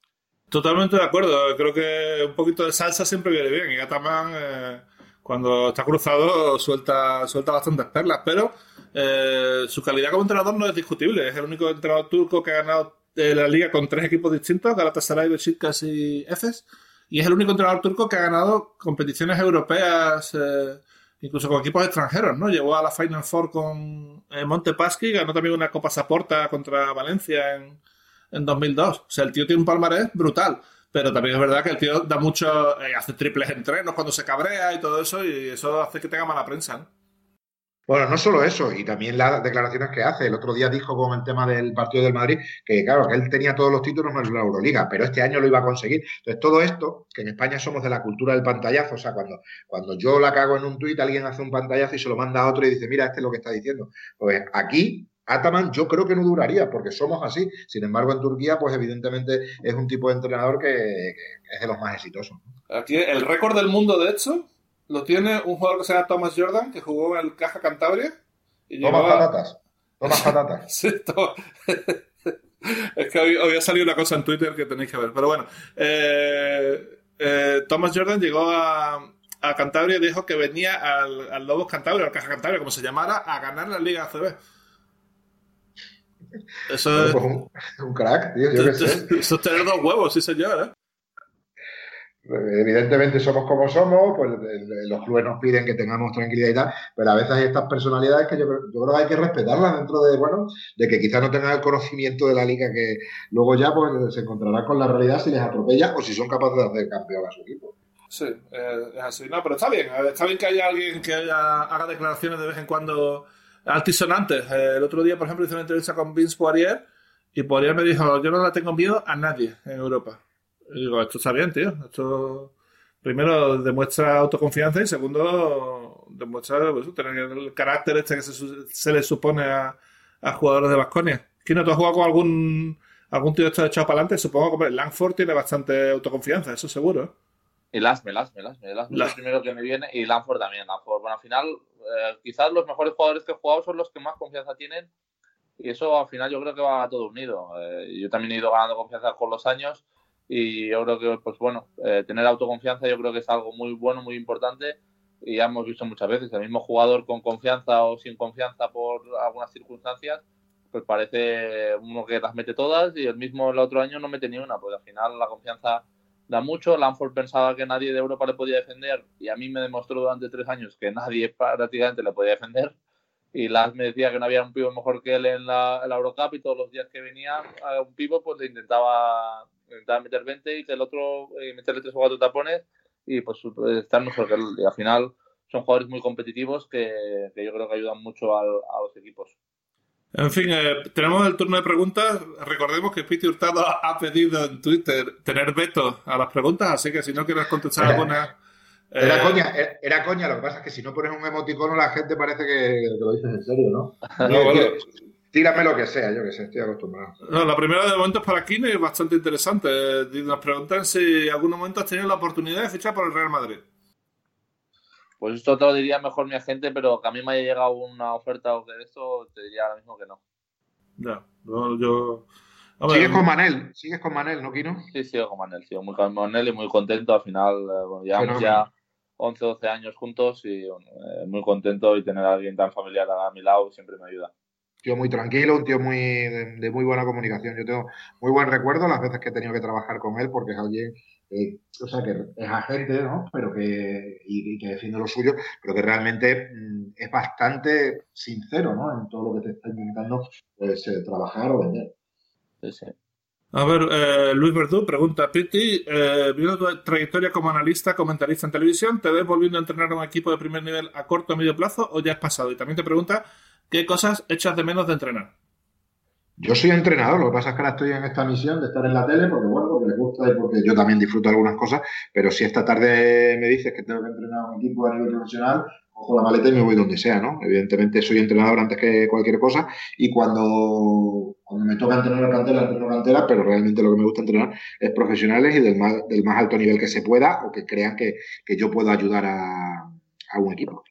Totalmente de acuerdo. Creo que un poquito de salsa siempre viene bien. Y Gataman, eh, cuando está cruzado, suelta, suelta bastantes perlas. Pero eh, su calidad como entrenador no es discutible. Es el único entrenador turco que ha ganado eh, la liga con tres equipos distintos: Galatasaray, Besiktas y Efes. Y es el único entrenador turco que ha ganado competiciones europeas, incluso con equipos extranjeros, ¿no? Llevó a la Final Four con Montepaschi, ganó también una Copa Saporta contra Valencia en, en 2002. O sea, el tío tiene un palmarés brutal. Pero también es verdad que el tío da mucho, eh, hace triples entrenos cuando se cabrea y todo eso, y eso hace que tenga mala prensa. ¿no? Bueno, no solo eso, y también las declaraciones que hace. El otro día dijo con el tema del partido del Madrid que, claro, que él tenía todos los títulos en la Euroliga, pero este año lo iba a conseguir. Entonces, todo esto, que en España somos de la cultura del pantallazo, o sea, cuando, cuando yo la cago en un tuit, alguien hace un pantallazo y se lo manda a otro y dice, mira, este es lo que está diciendo. Pues aquí Ataman yo creo que no duraría porque somos así. Sin embargo, en Turquía, pues evidentemente es un tipo de entrenador que, es de los más exitosos. Aquí el récord del mundo, de hecho, lo tiene un jugador que se llama Thomas Jordan, que jugó en el Caja Cantabria. Y patatas. Tomas patatas. sí, es que hoy, ha salido una cosa en Twitter que tenéis que ver. Pero bueno, eh, eh, Thomas Jordan llegó a, Cantabria y dijo que venía al, al Lobos Cantabria, al Caja Cantabria, como se llamara, a ganar la Liga ACB. Eso es. un, crack, tío, yo qué sé. Eso es tener dos huevos, sí, señor, ¿eh? Evidentemente somos como somos, pues los clubes nos piden que tengamos tranquilidad y tal, pero a veces hay estas personalidades que yo, yo creo que hay que respetarlas dentro de, bueno, de que quizás no tengan el conocimiento de la liga que luego ya pues se encontrará con la realidad si les atropella o si son capaces de hacer campeón a su equipo. Sí, eh, es así. No, pero está bien. Está bien que haya alguien que haga declaraciones de vez en cuando altisonantes. Eh, el otro día, por ejemplo, hice una entrevista con Vince Poirier y Poirier me dijo, yo no la tengo miedo a nadie en Europa. Y digo, esto está bien, tío. Esto primero demuestra autoconfianza y segundo demuestra pues, tener el carácter este que se, le supone a, jugadores de Basconia. no tú has jugado con algún algún tío esto echado para adelante? Supongo que Langford tiene bastante autoconfianza, eso seguro. Y Lasme, Lasme, Lasme. Lasme es el primero que me viene y Langford también. Langford, bueno, al final eh, quizás los mejores jugadores que he jugado son los que más confianza tienen y eso al final yo creo que va todo unido. Eh, yo también he ido ganando confianza con los años y yo creo que, pues bueno, eh, tener autoconfianza yo creo que es algo muy bueno, muy importante y ya hemos visto muchas veces, el mismo jugador con confianza o sin confianza por algunas circunstancias, pues parece uno que las mete todas y el mismo el otro año no mete ni una, pues al final la confianza da mucho. Lanford pensaba que nadie de Europa le podía defender y a mí me demostró durante tres años que nadie prácticamente le podía defender. Y Lance me decía que no había un pivo mejor que él en la, Eurocup y todos los días que venía a un pivo pues le intentaba, intentaba meter 20 y que el otro eh, meterle tres o cuatro tapones y pues estar mejor que él. Y al final son jugadores muy competitivos que, que yo creo que ayudan mucho a los equipos. En fin, eh, tenemos el turno de preguntas. Recordemos que Piti Hurtado ha pedido en Twitter tener veto a las preguntas, así que si no quieres contestar alguna. Era eh, coña, era coña, lo que pasa es que si no pones un emoticono la gente parece que, lo dices en serio, ¿no? no tírame lo que sea, yo que sé, estoy acostumbrado. No, la primera de momento es para Kine es bastante interesante. Nos preguntan si en algún momento has tenido la oportunidad de fichar por el Real Madrid. Pues esto te lo diría mejor mi agente, pero que a mí me haya llegado una oferta o de esto, te diría ahora mismo que no. Ya, yo... ¿Sigues con Manel? ¿Sigues con Manel, no, Kino? Sí, sigo con Manel, sigo muy con Manel y muy contento. Al final, eh, bueno, llevamos ya 11, 12 años juntos y eh, muy contento y tener a alguien tan familiar a mi lado siempre me ayuda. Tío muy tranquilo, un tío muy de, muy buena comunicación. Yo tengo muy buen recuerdo las veces que he tenido que trabajar con él porque es alguien, o sea, que es agente, ¿no? Pero que, y, que defiende lo suyo, pero que realmente mm, es bastante sincero, ¿no? En todo lo que te está intentando pues, eh, trabajar o vender. A ver, eh, Luis Verdú pregunta, Piti, eh, viendo tu trayectoria como analista, comentarista en televisión, ¿te ves volviendo a entrenar a un equipo de primer nivel a corto o medio plazo o ya has pasado? Y también te pregunta, ¿qué cosas echas de menos de entrenar? Yo soy entrenador, lo que pasa es que ahora estoy en esta misión de estar en la tele porque, bueno, porque me gusta y porque yo también disfruto algunas cosas, pero si esta tarde me dices que tengo que entrenar a un equipo a nivel profesional, cojo la maleta y me voy donde sea, ¿no? Evidentemente soy entrenador antes que cualquier cosa y cuando, cuando me toca entrenar cantera, entreno cantera, pero realmente lo que me gusta entrenar es profesionales y del más, del más alto nivel que se pueda o que crean que, yo puedo ayudar a, un equipo.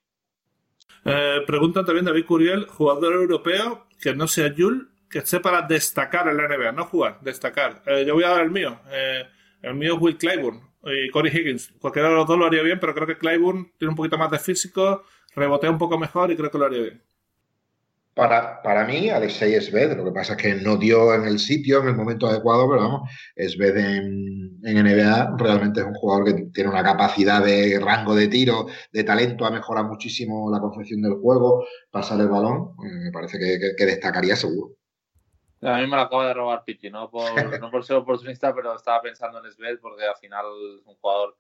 Eh, pregunta también David Curiel, jugador europeo que no sea Jules, que esté para destacar en la NBA, no jugar, destacar. Eh, yo voy a dar el mío. Eh, el mío es Will Clyburn y Corey Higgins. Cualquiera de los dos lo haría bien, pero creo que Clyburn tiene un poquito más de físico, rebotea un poco mejor y creo que lo haría bien. Para, para mí, Alexei Sved, lo que pasa es que no dio en el sitio, en el momento adecuado, pero vamos, Sved en, en NBA realmente es un jugador que tiene una capacidad de rango de tiro, de talento, ha mejorado muchísimo la concepción del juego, pasar el balón, eh, me parece que destacaría seguro. A mí me lo acaba de robar Pitti, no por, no por ser oportunista, pero estaba pensando en Svel porque al final es un jugador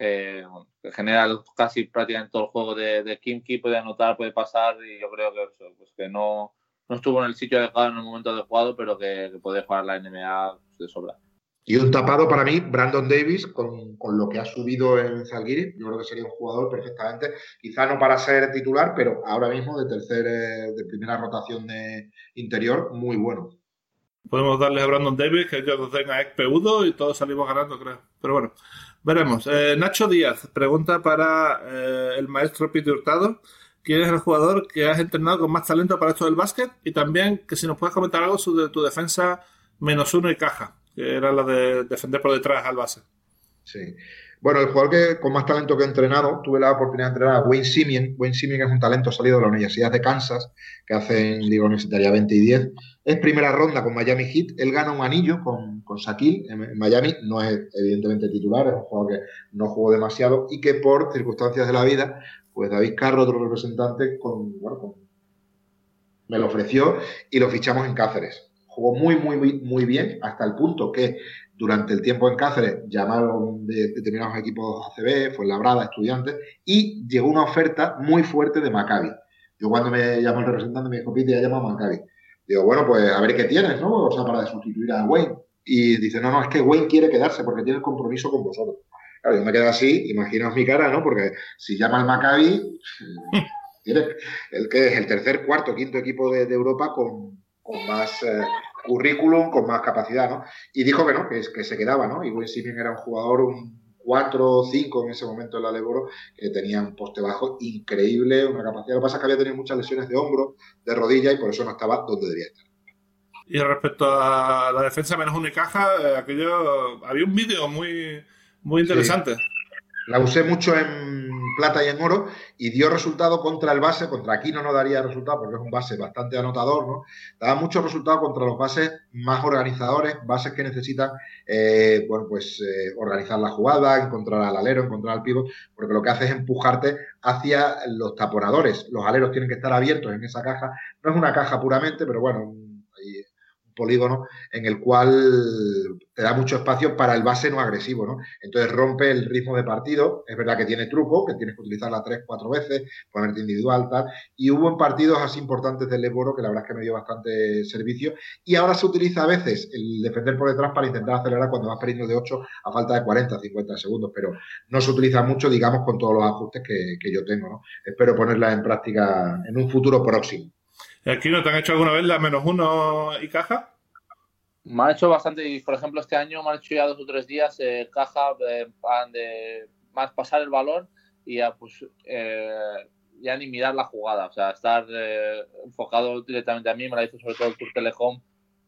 que genera casi prácticamente todo el juego de, de Kimki, puede anotar, puede pasar y yo creo que, pues que no, no estuvo en el sitio adecuado en el momento adecuado, pero que, puede jugar la NBA de sobra. Y un tapado para mí, Brandon Davis, con, con, lo que ha subido en Zalgiris, yo creo que sería un jugador perfectamente, quizá no para ser titular, pero ahora mismo de tercer, eh, de primera rotación de interior, muy bueno. Podemos darle a Brandon Davis, que ellos den a Ekpe Udo y todos salimos ganando, creo. Pero bueno, veremos. Eh, Nacho Díaz pregunta para eh, el maestro Piti Hurtado. ¿Quién es el jugador que has entrenado con más talento para esto del básquet? Y también que si nos puedes comentar algo sobre tu defensa menos uno y caja, que era la de defender por detrás al base. Sí. Bueno, el jugador que con más talento que he entrenado, tuve la oportunidad de entrenar a Wayne Simien. Wayne Simien es un talento salido de la Universidad de Kansas, que hace en Liga Universitaria 20 y 10. Es primera ronda con Miami Heat. Él gana un anillo con, con Shaquille en, Miami. No es evidentemente titular, es un jugador que no jugó demasiado y que por circunstancias de la vida, pues David Carro, otro representante, con, bueno, me lo ofreció y lo fichamos en Cáceres. Jugó muy, muy, muy, muy bien hasta el punto que durante el tiempo en Cáceres llamaron de determinados equipos ACB, fue Labrada, estudiantes, y llegó una oferta muy fuerte de Maccabi. Yo cuando me llamó el representante me dijo, Pete, ya llamado a Maccabi. Digo, bueno, pues a ver qué tienes, ¿no? O sea, para sustituir a Wayne. Y dice, no, no, es que Wayne quiere quedarse porque tiene el compromiso con vosotros. Claro, yo me quedo así, imaginaos mi cara, ¿no? Porque si llama al Maccabi, tiene el que es el tercer, cuarto, quinto equipo de, Europa con, más... Eh, currículum con más capacidad, ¿no? Y dijo que no, que, que se quedaba, ¿no? Y Wayne Simien era un jugador, un 4 o 5 en ese momento en la Leboro, que tenía un poste bajo increíble, una capacidad. Lo que pasa es que había tenido muchas lesiones de hombro, de rodilla, y por eso no estaba donde debía estar. Y respecto a la defensa menos unicaja, eh, aquello había un vídeo muy, muy interesante. La usé mucho en plata y en oro y dio resultado contra el base, contra aquí no daría resultado porque es un base bastante anotador, ¿no? Daba mucho resultado contra los bases más organizadores, bases que necesitan, eh, bueno, pues eh, organizar la jugada, encontrar al alero, encontrar al pivo, porque lo que hace es empujarte hacia los taponadores. Los aleros tienen que estar abiertos en esa caja. No es una caja puramente, pero bueno, polígono en el cual te da mucho espacio para el base no agresivo, ¿no? Entonces rompe el ritmo de partido, es verdad que tiene truco, que tienes que utilizarla tres, cuatro veces, ponerte individual, tal, y hubo en partidos así importantes del Leboro que la verdad es que me dio bastante servicio, y ahora se utiliza a veces el defender por detrás para intentar acelerar cuando vas perdiendo de 8 a falta de 40, 50 segundos, pero no se utiliza mucho, digamos, con todos los ajustes que, que yo tengo, ¿no? Espero ponerla en práctica en un futuro próximo. ¿Aquí no te han hecho alguna vez la menos uno y caja? Me han hecho bastante, y por ejemplo este año me han hecho ya dos o tres días eh, caja eh, más pasar el balón y ya pues eh, ya ni mirar la jugada, o sea, estar enfocado directamente a mí, me ha dicho sobre todo el Tour Telecom,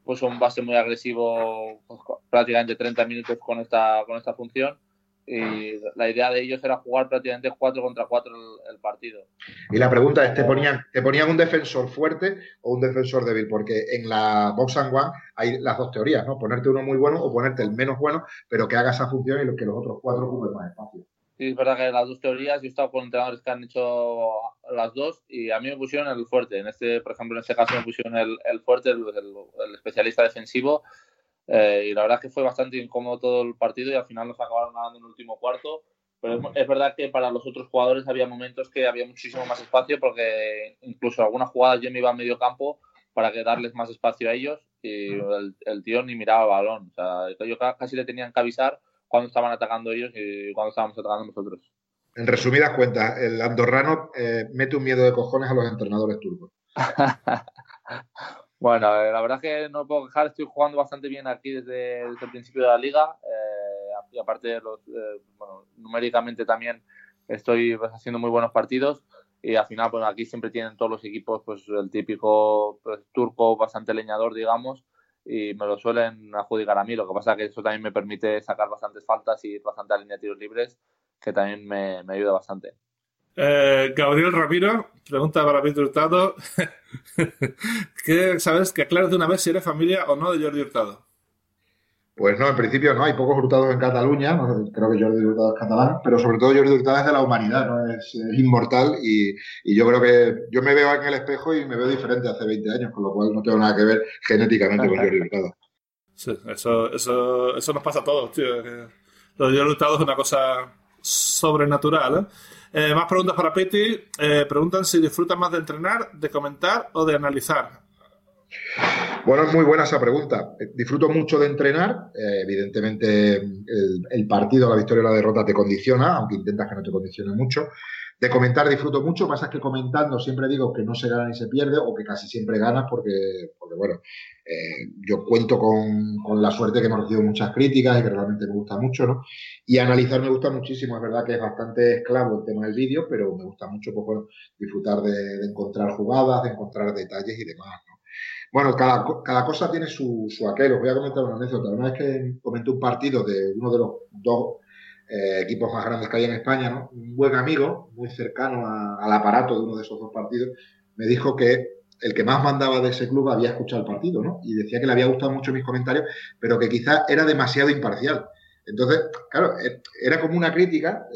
pues un base muy agresivo, pues, prácticamente 30 minutos con esta, con esta función y la idea de ellos era jugar prácticamente 4 contra 4 el, partido. Y la pregunta es, ¿te ponían, ¿te ponían un defensor fuerte o un defensor débil? Porque en la Box and One hay las dos teorías, ¿no? Ponerte uno muy bueno o ponerte el menos bueno, pero que haga esa función y que los otros cuatro ocupen más espacio. Sí, es verdad que las dos teorías, yo he estado con entrenadores que han hecho las dos y a mí me pusieron el fuerte. En este, por ejemplo, en este caso me pusieron el, el fuerte, el, el especialista defensivo eh, y la verdad es que fue bastante incómodo todo el partido y al final nos acabaron ganando en el último cuarto. Pero es, verdad que para los otros jugadores había momentos que había muchísimo más espacio porque incluso algunas jugadas yo me iba a medio campo para que darles más espacio a ellos y el, tío ni miraba el balón. O sea, yo casi le tenían que avisar cuando estaban atacando ellos y cuando estábamos atacando nosotros. En resumidas cuentas, el andorrano eh, mete un miedo de cojones a los entrenadores turcos. Bueno, eh, la verdad es que no puedo quejar, estoy jugando bastante bien aquí desde, el principio de la liga eh, y aparte los, eh, bueno, numéricamente también estoy pues, haciendo muy buenos partidos y al final pues aquí siempre tienen todos los equipos pues el típico pues, turco bastante leñador digamos y me lo suelen adjudicar a mí, lo que pasa es que eso también me permite sacar bastantes faltas y bastante a línea de tiros libres que también me ayuda bastante. Eh, Gabriel Ramiro pregunta para Peter Hurtado ¿Qué sabes que aclares de una vez si eres familia o no de Jordi Hurtado? Pues no, en principio no, hay pocos hurtados en Cataluña, creo que Jordi Hurtado es catalán, pero sobre todo Jordi Hurtado es de la humanidad, ¿no? es, inmortal y, yo creo que yo me veo en el espejo y me veo diferente hace 20 años, con lo cual no tengo nada que ver genéticamente con Jordi Hurtado. Sí, eso, eso, eso nos pasa a todos, tío. Lo de Jordi Hurtado es una cosa sobrenatural, ¿eh? Eh, más preguntas para Peti. Eh, preguntan si disfrutan más de entrenar, de comentar o de analizar. Bueno, es muy buena esa pregunta. Disfruto mucho de entrenar. Eh, evidentemente, el, el, partido, la victoria o la derrota te condiciona, aunque intentas que no te condicione mucho. De comentar disfruto mucho, pasa que comentando siempre digo que no se gana ni se pierde o que casi siempre ganas porque, porque bueno, eh, yo cuento con, la suerte que hemos recibido muchas críticas y que realmente me gusta mucho, ¿no? Y analizar me gusta muchísimo, es verdad que es bastante esclavo el tema del vídeo, pero me gusta mucho pues, disfrutar de, de, encontrar jugadas, de encontrar detalles y demás, ¿no? Bueno, cada, cada cosa tiene su, su aquel. Os voy a comentar una anécdota. Una vez que comenté un partido de uno de los dos eh, equipos más grandes que hay en España, ¿no? un buen amigo, muy cercano al aparato de uno de esos dos partidos, me dijo que el que más mandaba de ese club había escuchado el partido, ¿no? Y decía que le había gustado mucho mis comentarios, pero que quizás era demasiado imparcial. Entonces, claro, e, era como una crítica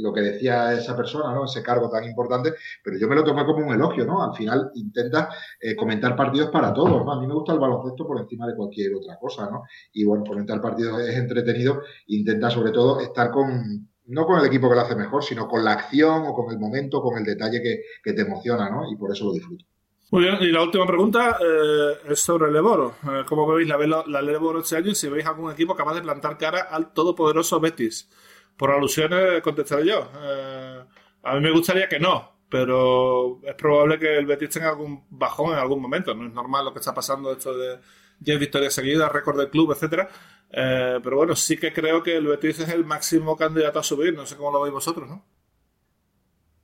lo que decía esa persona, ¿no? Ese cargo tan importante, pero yo me lo tomé como un elogio, ¿no? Al final intenta eh, comentar partidos para todos, ¿no? A mí me gusta el baloncesto por encima de cualquier otra cosa, ¿no? Y bueno, comentar partidos es entretenido, intenta sobre todo estar con, no con el equipo que lo hace mejor, sino con la acción o con el momento, con el detalle que, que te emociona, ¿no? Y por eso lo disfruto. Muy bien, y la última pregunta eh, es sobre el Leboro. Eh, ¿Cómo veis la, la Leboro este año y si veis algún equipo capaz de plantar cara al todopoderoso Betis? Por alusiones contestaré yo. Eh, a mí me gustaría que no, pero es probable que el Betis tenga algún bajón en algún momento. No es normal lo que está pasando esto de 10 victorias seguidas, récord del club, etcétera. Eh, pero bueno, sí que creo que el Betis es el máximo candidato a subir. No sé cómo lo veis vosotros, ¿no?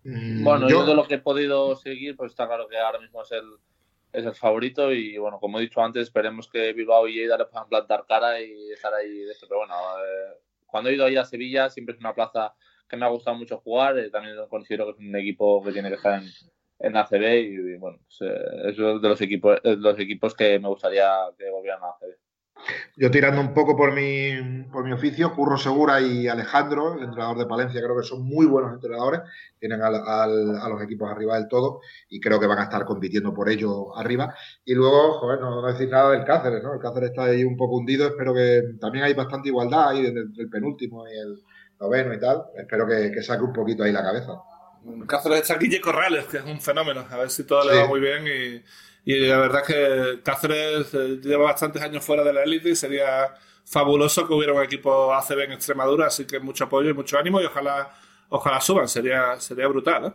Mm, bueno, yo... de lo que he podido seguir, pues está claro que ahora mismo es el, es el favorito y bueno, como he dicho antes, esperemos que Bilbao y Lleida le puedan plantar cara y estar ahí de esto. Pero bueno, eh, cuando he ido ahí a Sevilla siempre es una plaza que me ha gustado mucho jugar, eh, también considero que es un equipo que tiene que estar en, en ACB y, bueno, pues, eh, es de los equipos, los equipos que me gustaría que volvieran a ACB. Yo tirando un poco por mi, por mi oficio, Curro Segura y Alejandro, el entrenador de Palencia, creo que son muy buenos entrenadores, tienen al, al, a los equipos arriba del todo y creo que van a estar compitiendo por ello arriba. Y luego, joder, no, no decir nada del Cáceres, ¿no? El Cáceres está ahí un poco hundido, espero que también hay bastante igualdad ahí entre el penúltimo y el noveno y tal. Espero que, que saque un poquito ahí la cabeza. Cáceres está Guille Corrales, que es un fenómeno, a ver si todo sí. le va muy bien y y la verdad es que Cáceres eh, lleva bastantes años fuera de la élite y sería fabuloso que hubiera un equipo ACB en Extremadura, así que mucho apoyo y mucho ánimo y ojalá, ojalá suban, sería, sería brutal. ¿eh?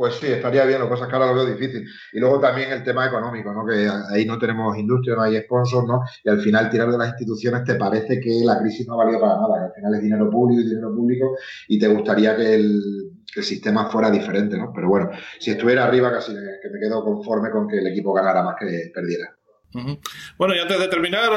Pues sí, estaría bien, lo que pasa es que ahora lo veo difícil. Y luego también el tema económico, ¿no? Que ahí no tenemos industria, no hay sponsors, ¿no? Y al final tirar de las instituciones te parece que la crisis no ha valido para nada, que al final es dinero público y dinero público y te gustaría que el, sistema fuera diferente, ¿no? Pero bueno, si estuviera arriba casi que me quedo conforme con que el equipo ganara más que perdiera. Bueno, y antes de terminar,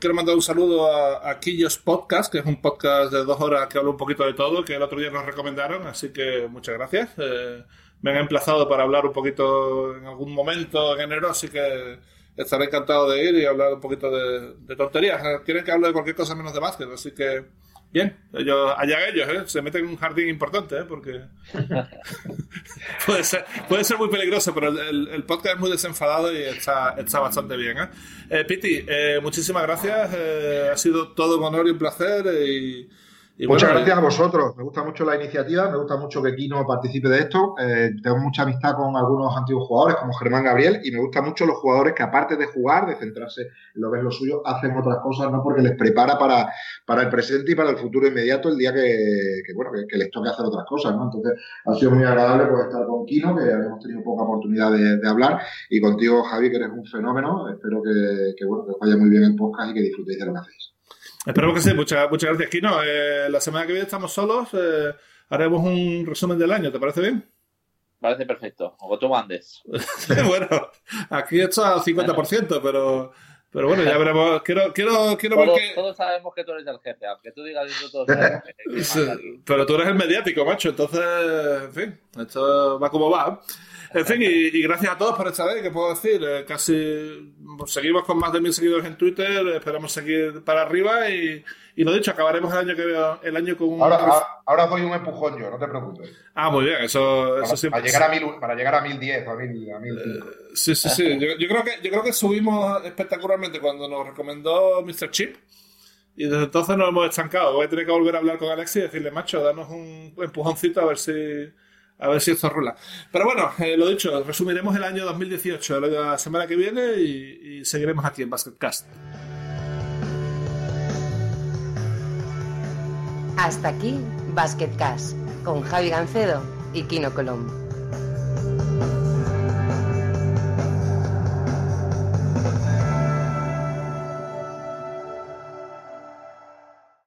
quiero mandar un saludo a, a Quillos Podcast, que es un podcast de dos horas que habla un poquito de todo, que el otro día nos recomendaron, así que muchas gracias. Eh, me han emplazado para hablar un poquito en algún momento en enero, así que estaré encantado de ir y hablar un poquito de, de tonterías. Quieren que hable de cualquier cosa menos de básquet, así que Bien, ellos, allá ellos, ¿eh? se meten en un jardín importante, ¿eh? porque puede, ser, puede ser muy peligroso, pero el, el, podcast es muy desenfadado y está, está bastante bien. ¿eh? eh Piti, eh, muchísimas gracias, eh, ha sido todo un honor y un placer. Y, Muchas gracias a vosotros. Me gusta mucho la iniciativa, me gusta mucho que Kino participe de esto. Eh, tengo mucha amistad con algunos antiguos jugadores como Germán Gabriel y me gustan mucho los jugadores que aparte de jugar, de centrarse en lo que es lo suyo, hacen otras cosas, ¿no? Porque les prepara para, para el presente y para el futuro inmediato el día que, bueno, que, les toque hacer otras cosas, ¿no? Entonces ha sido muy agradable pues, estar con Kino, que habíamos tenido poca oportunidad de, hablar, y contigo, Javi, que eres un fenómeno. Espero que, que, bueno, que os vaya muy bien el podcast y que disfrutéis de lo que hacéis. Esperemos que sí. Muchas, muchas gracias, Kino. Eh, la semana que viene estamos solos. Eh, haremos un resumen del año. ¿Te parece bien? Parece perfecto. O tú mandes. bueno, aquí está al 50%, pero, pero bueno, ya veremos. Quiero, quiero, quiero todos, ver que... todos sabemos que tú eres el jefe, aunque tú digas eso, todos Pero tú eres el mediático, macho. Entonces, en fin, esto va como va. En fin, y, gracias a todos por esta vez, que puedo decir, eh, casi pues, seguimos con más de mil seguidores en Twitter, esperamos seguir para arriba y, y lo dicho, acabaremos el año que el año con un... Ahora, ahora doy un empujón yo, no te preocupes. Ah, muy bien, eso, para, eso siempre... Para llegar a, mil, para llegar a 1010 o a, mil, a eh, sí, sí, sí. Yo, yo, creo que, yo creo que subimos espectacularmente cuando nos recomendó Mr. Chip. Y desde entonces nos hemos estancado. Voy a tener que volver a hablar con Alexi y decirle, macho, danos un empujoncito a ver si a ver si esto rula. Pero bueno, eh, lo dicho, resumiremos el año 2018 la semana que viene y, seguiremos aquí en Basketcast. Hasta aquí Basketcast con Javi Gancedo y Kino Colombo.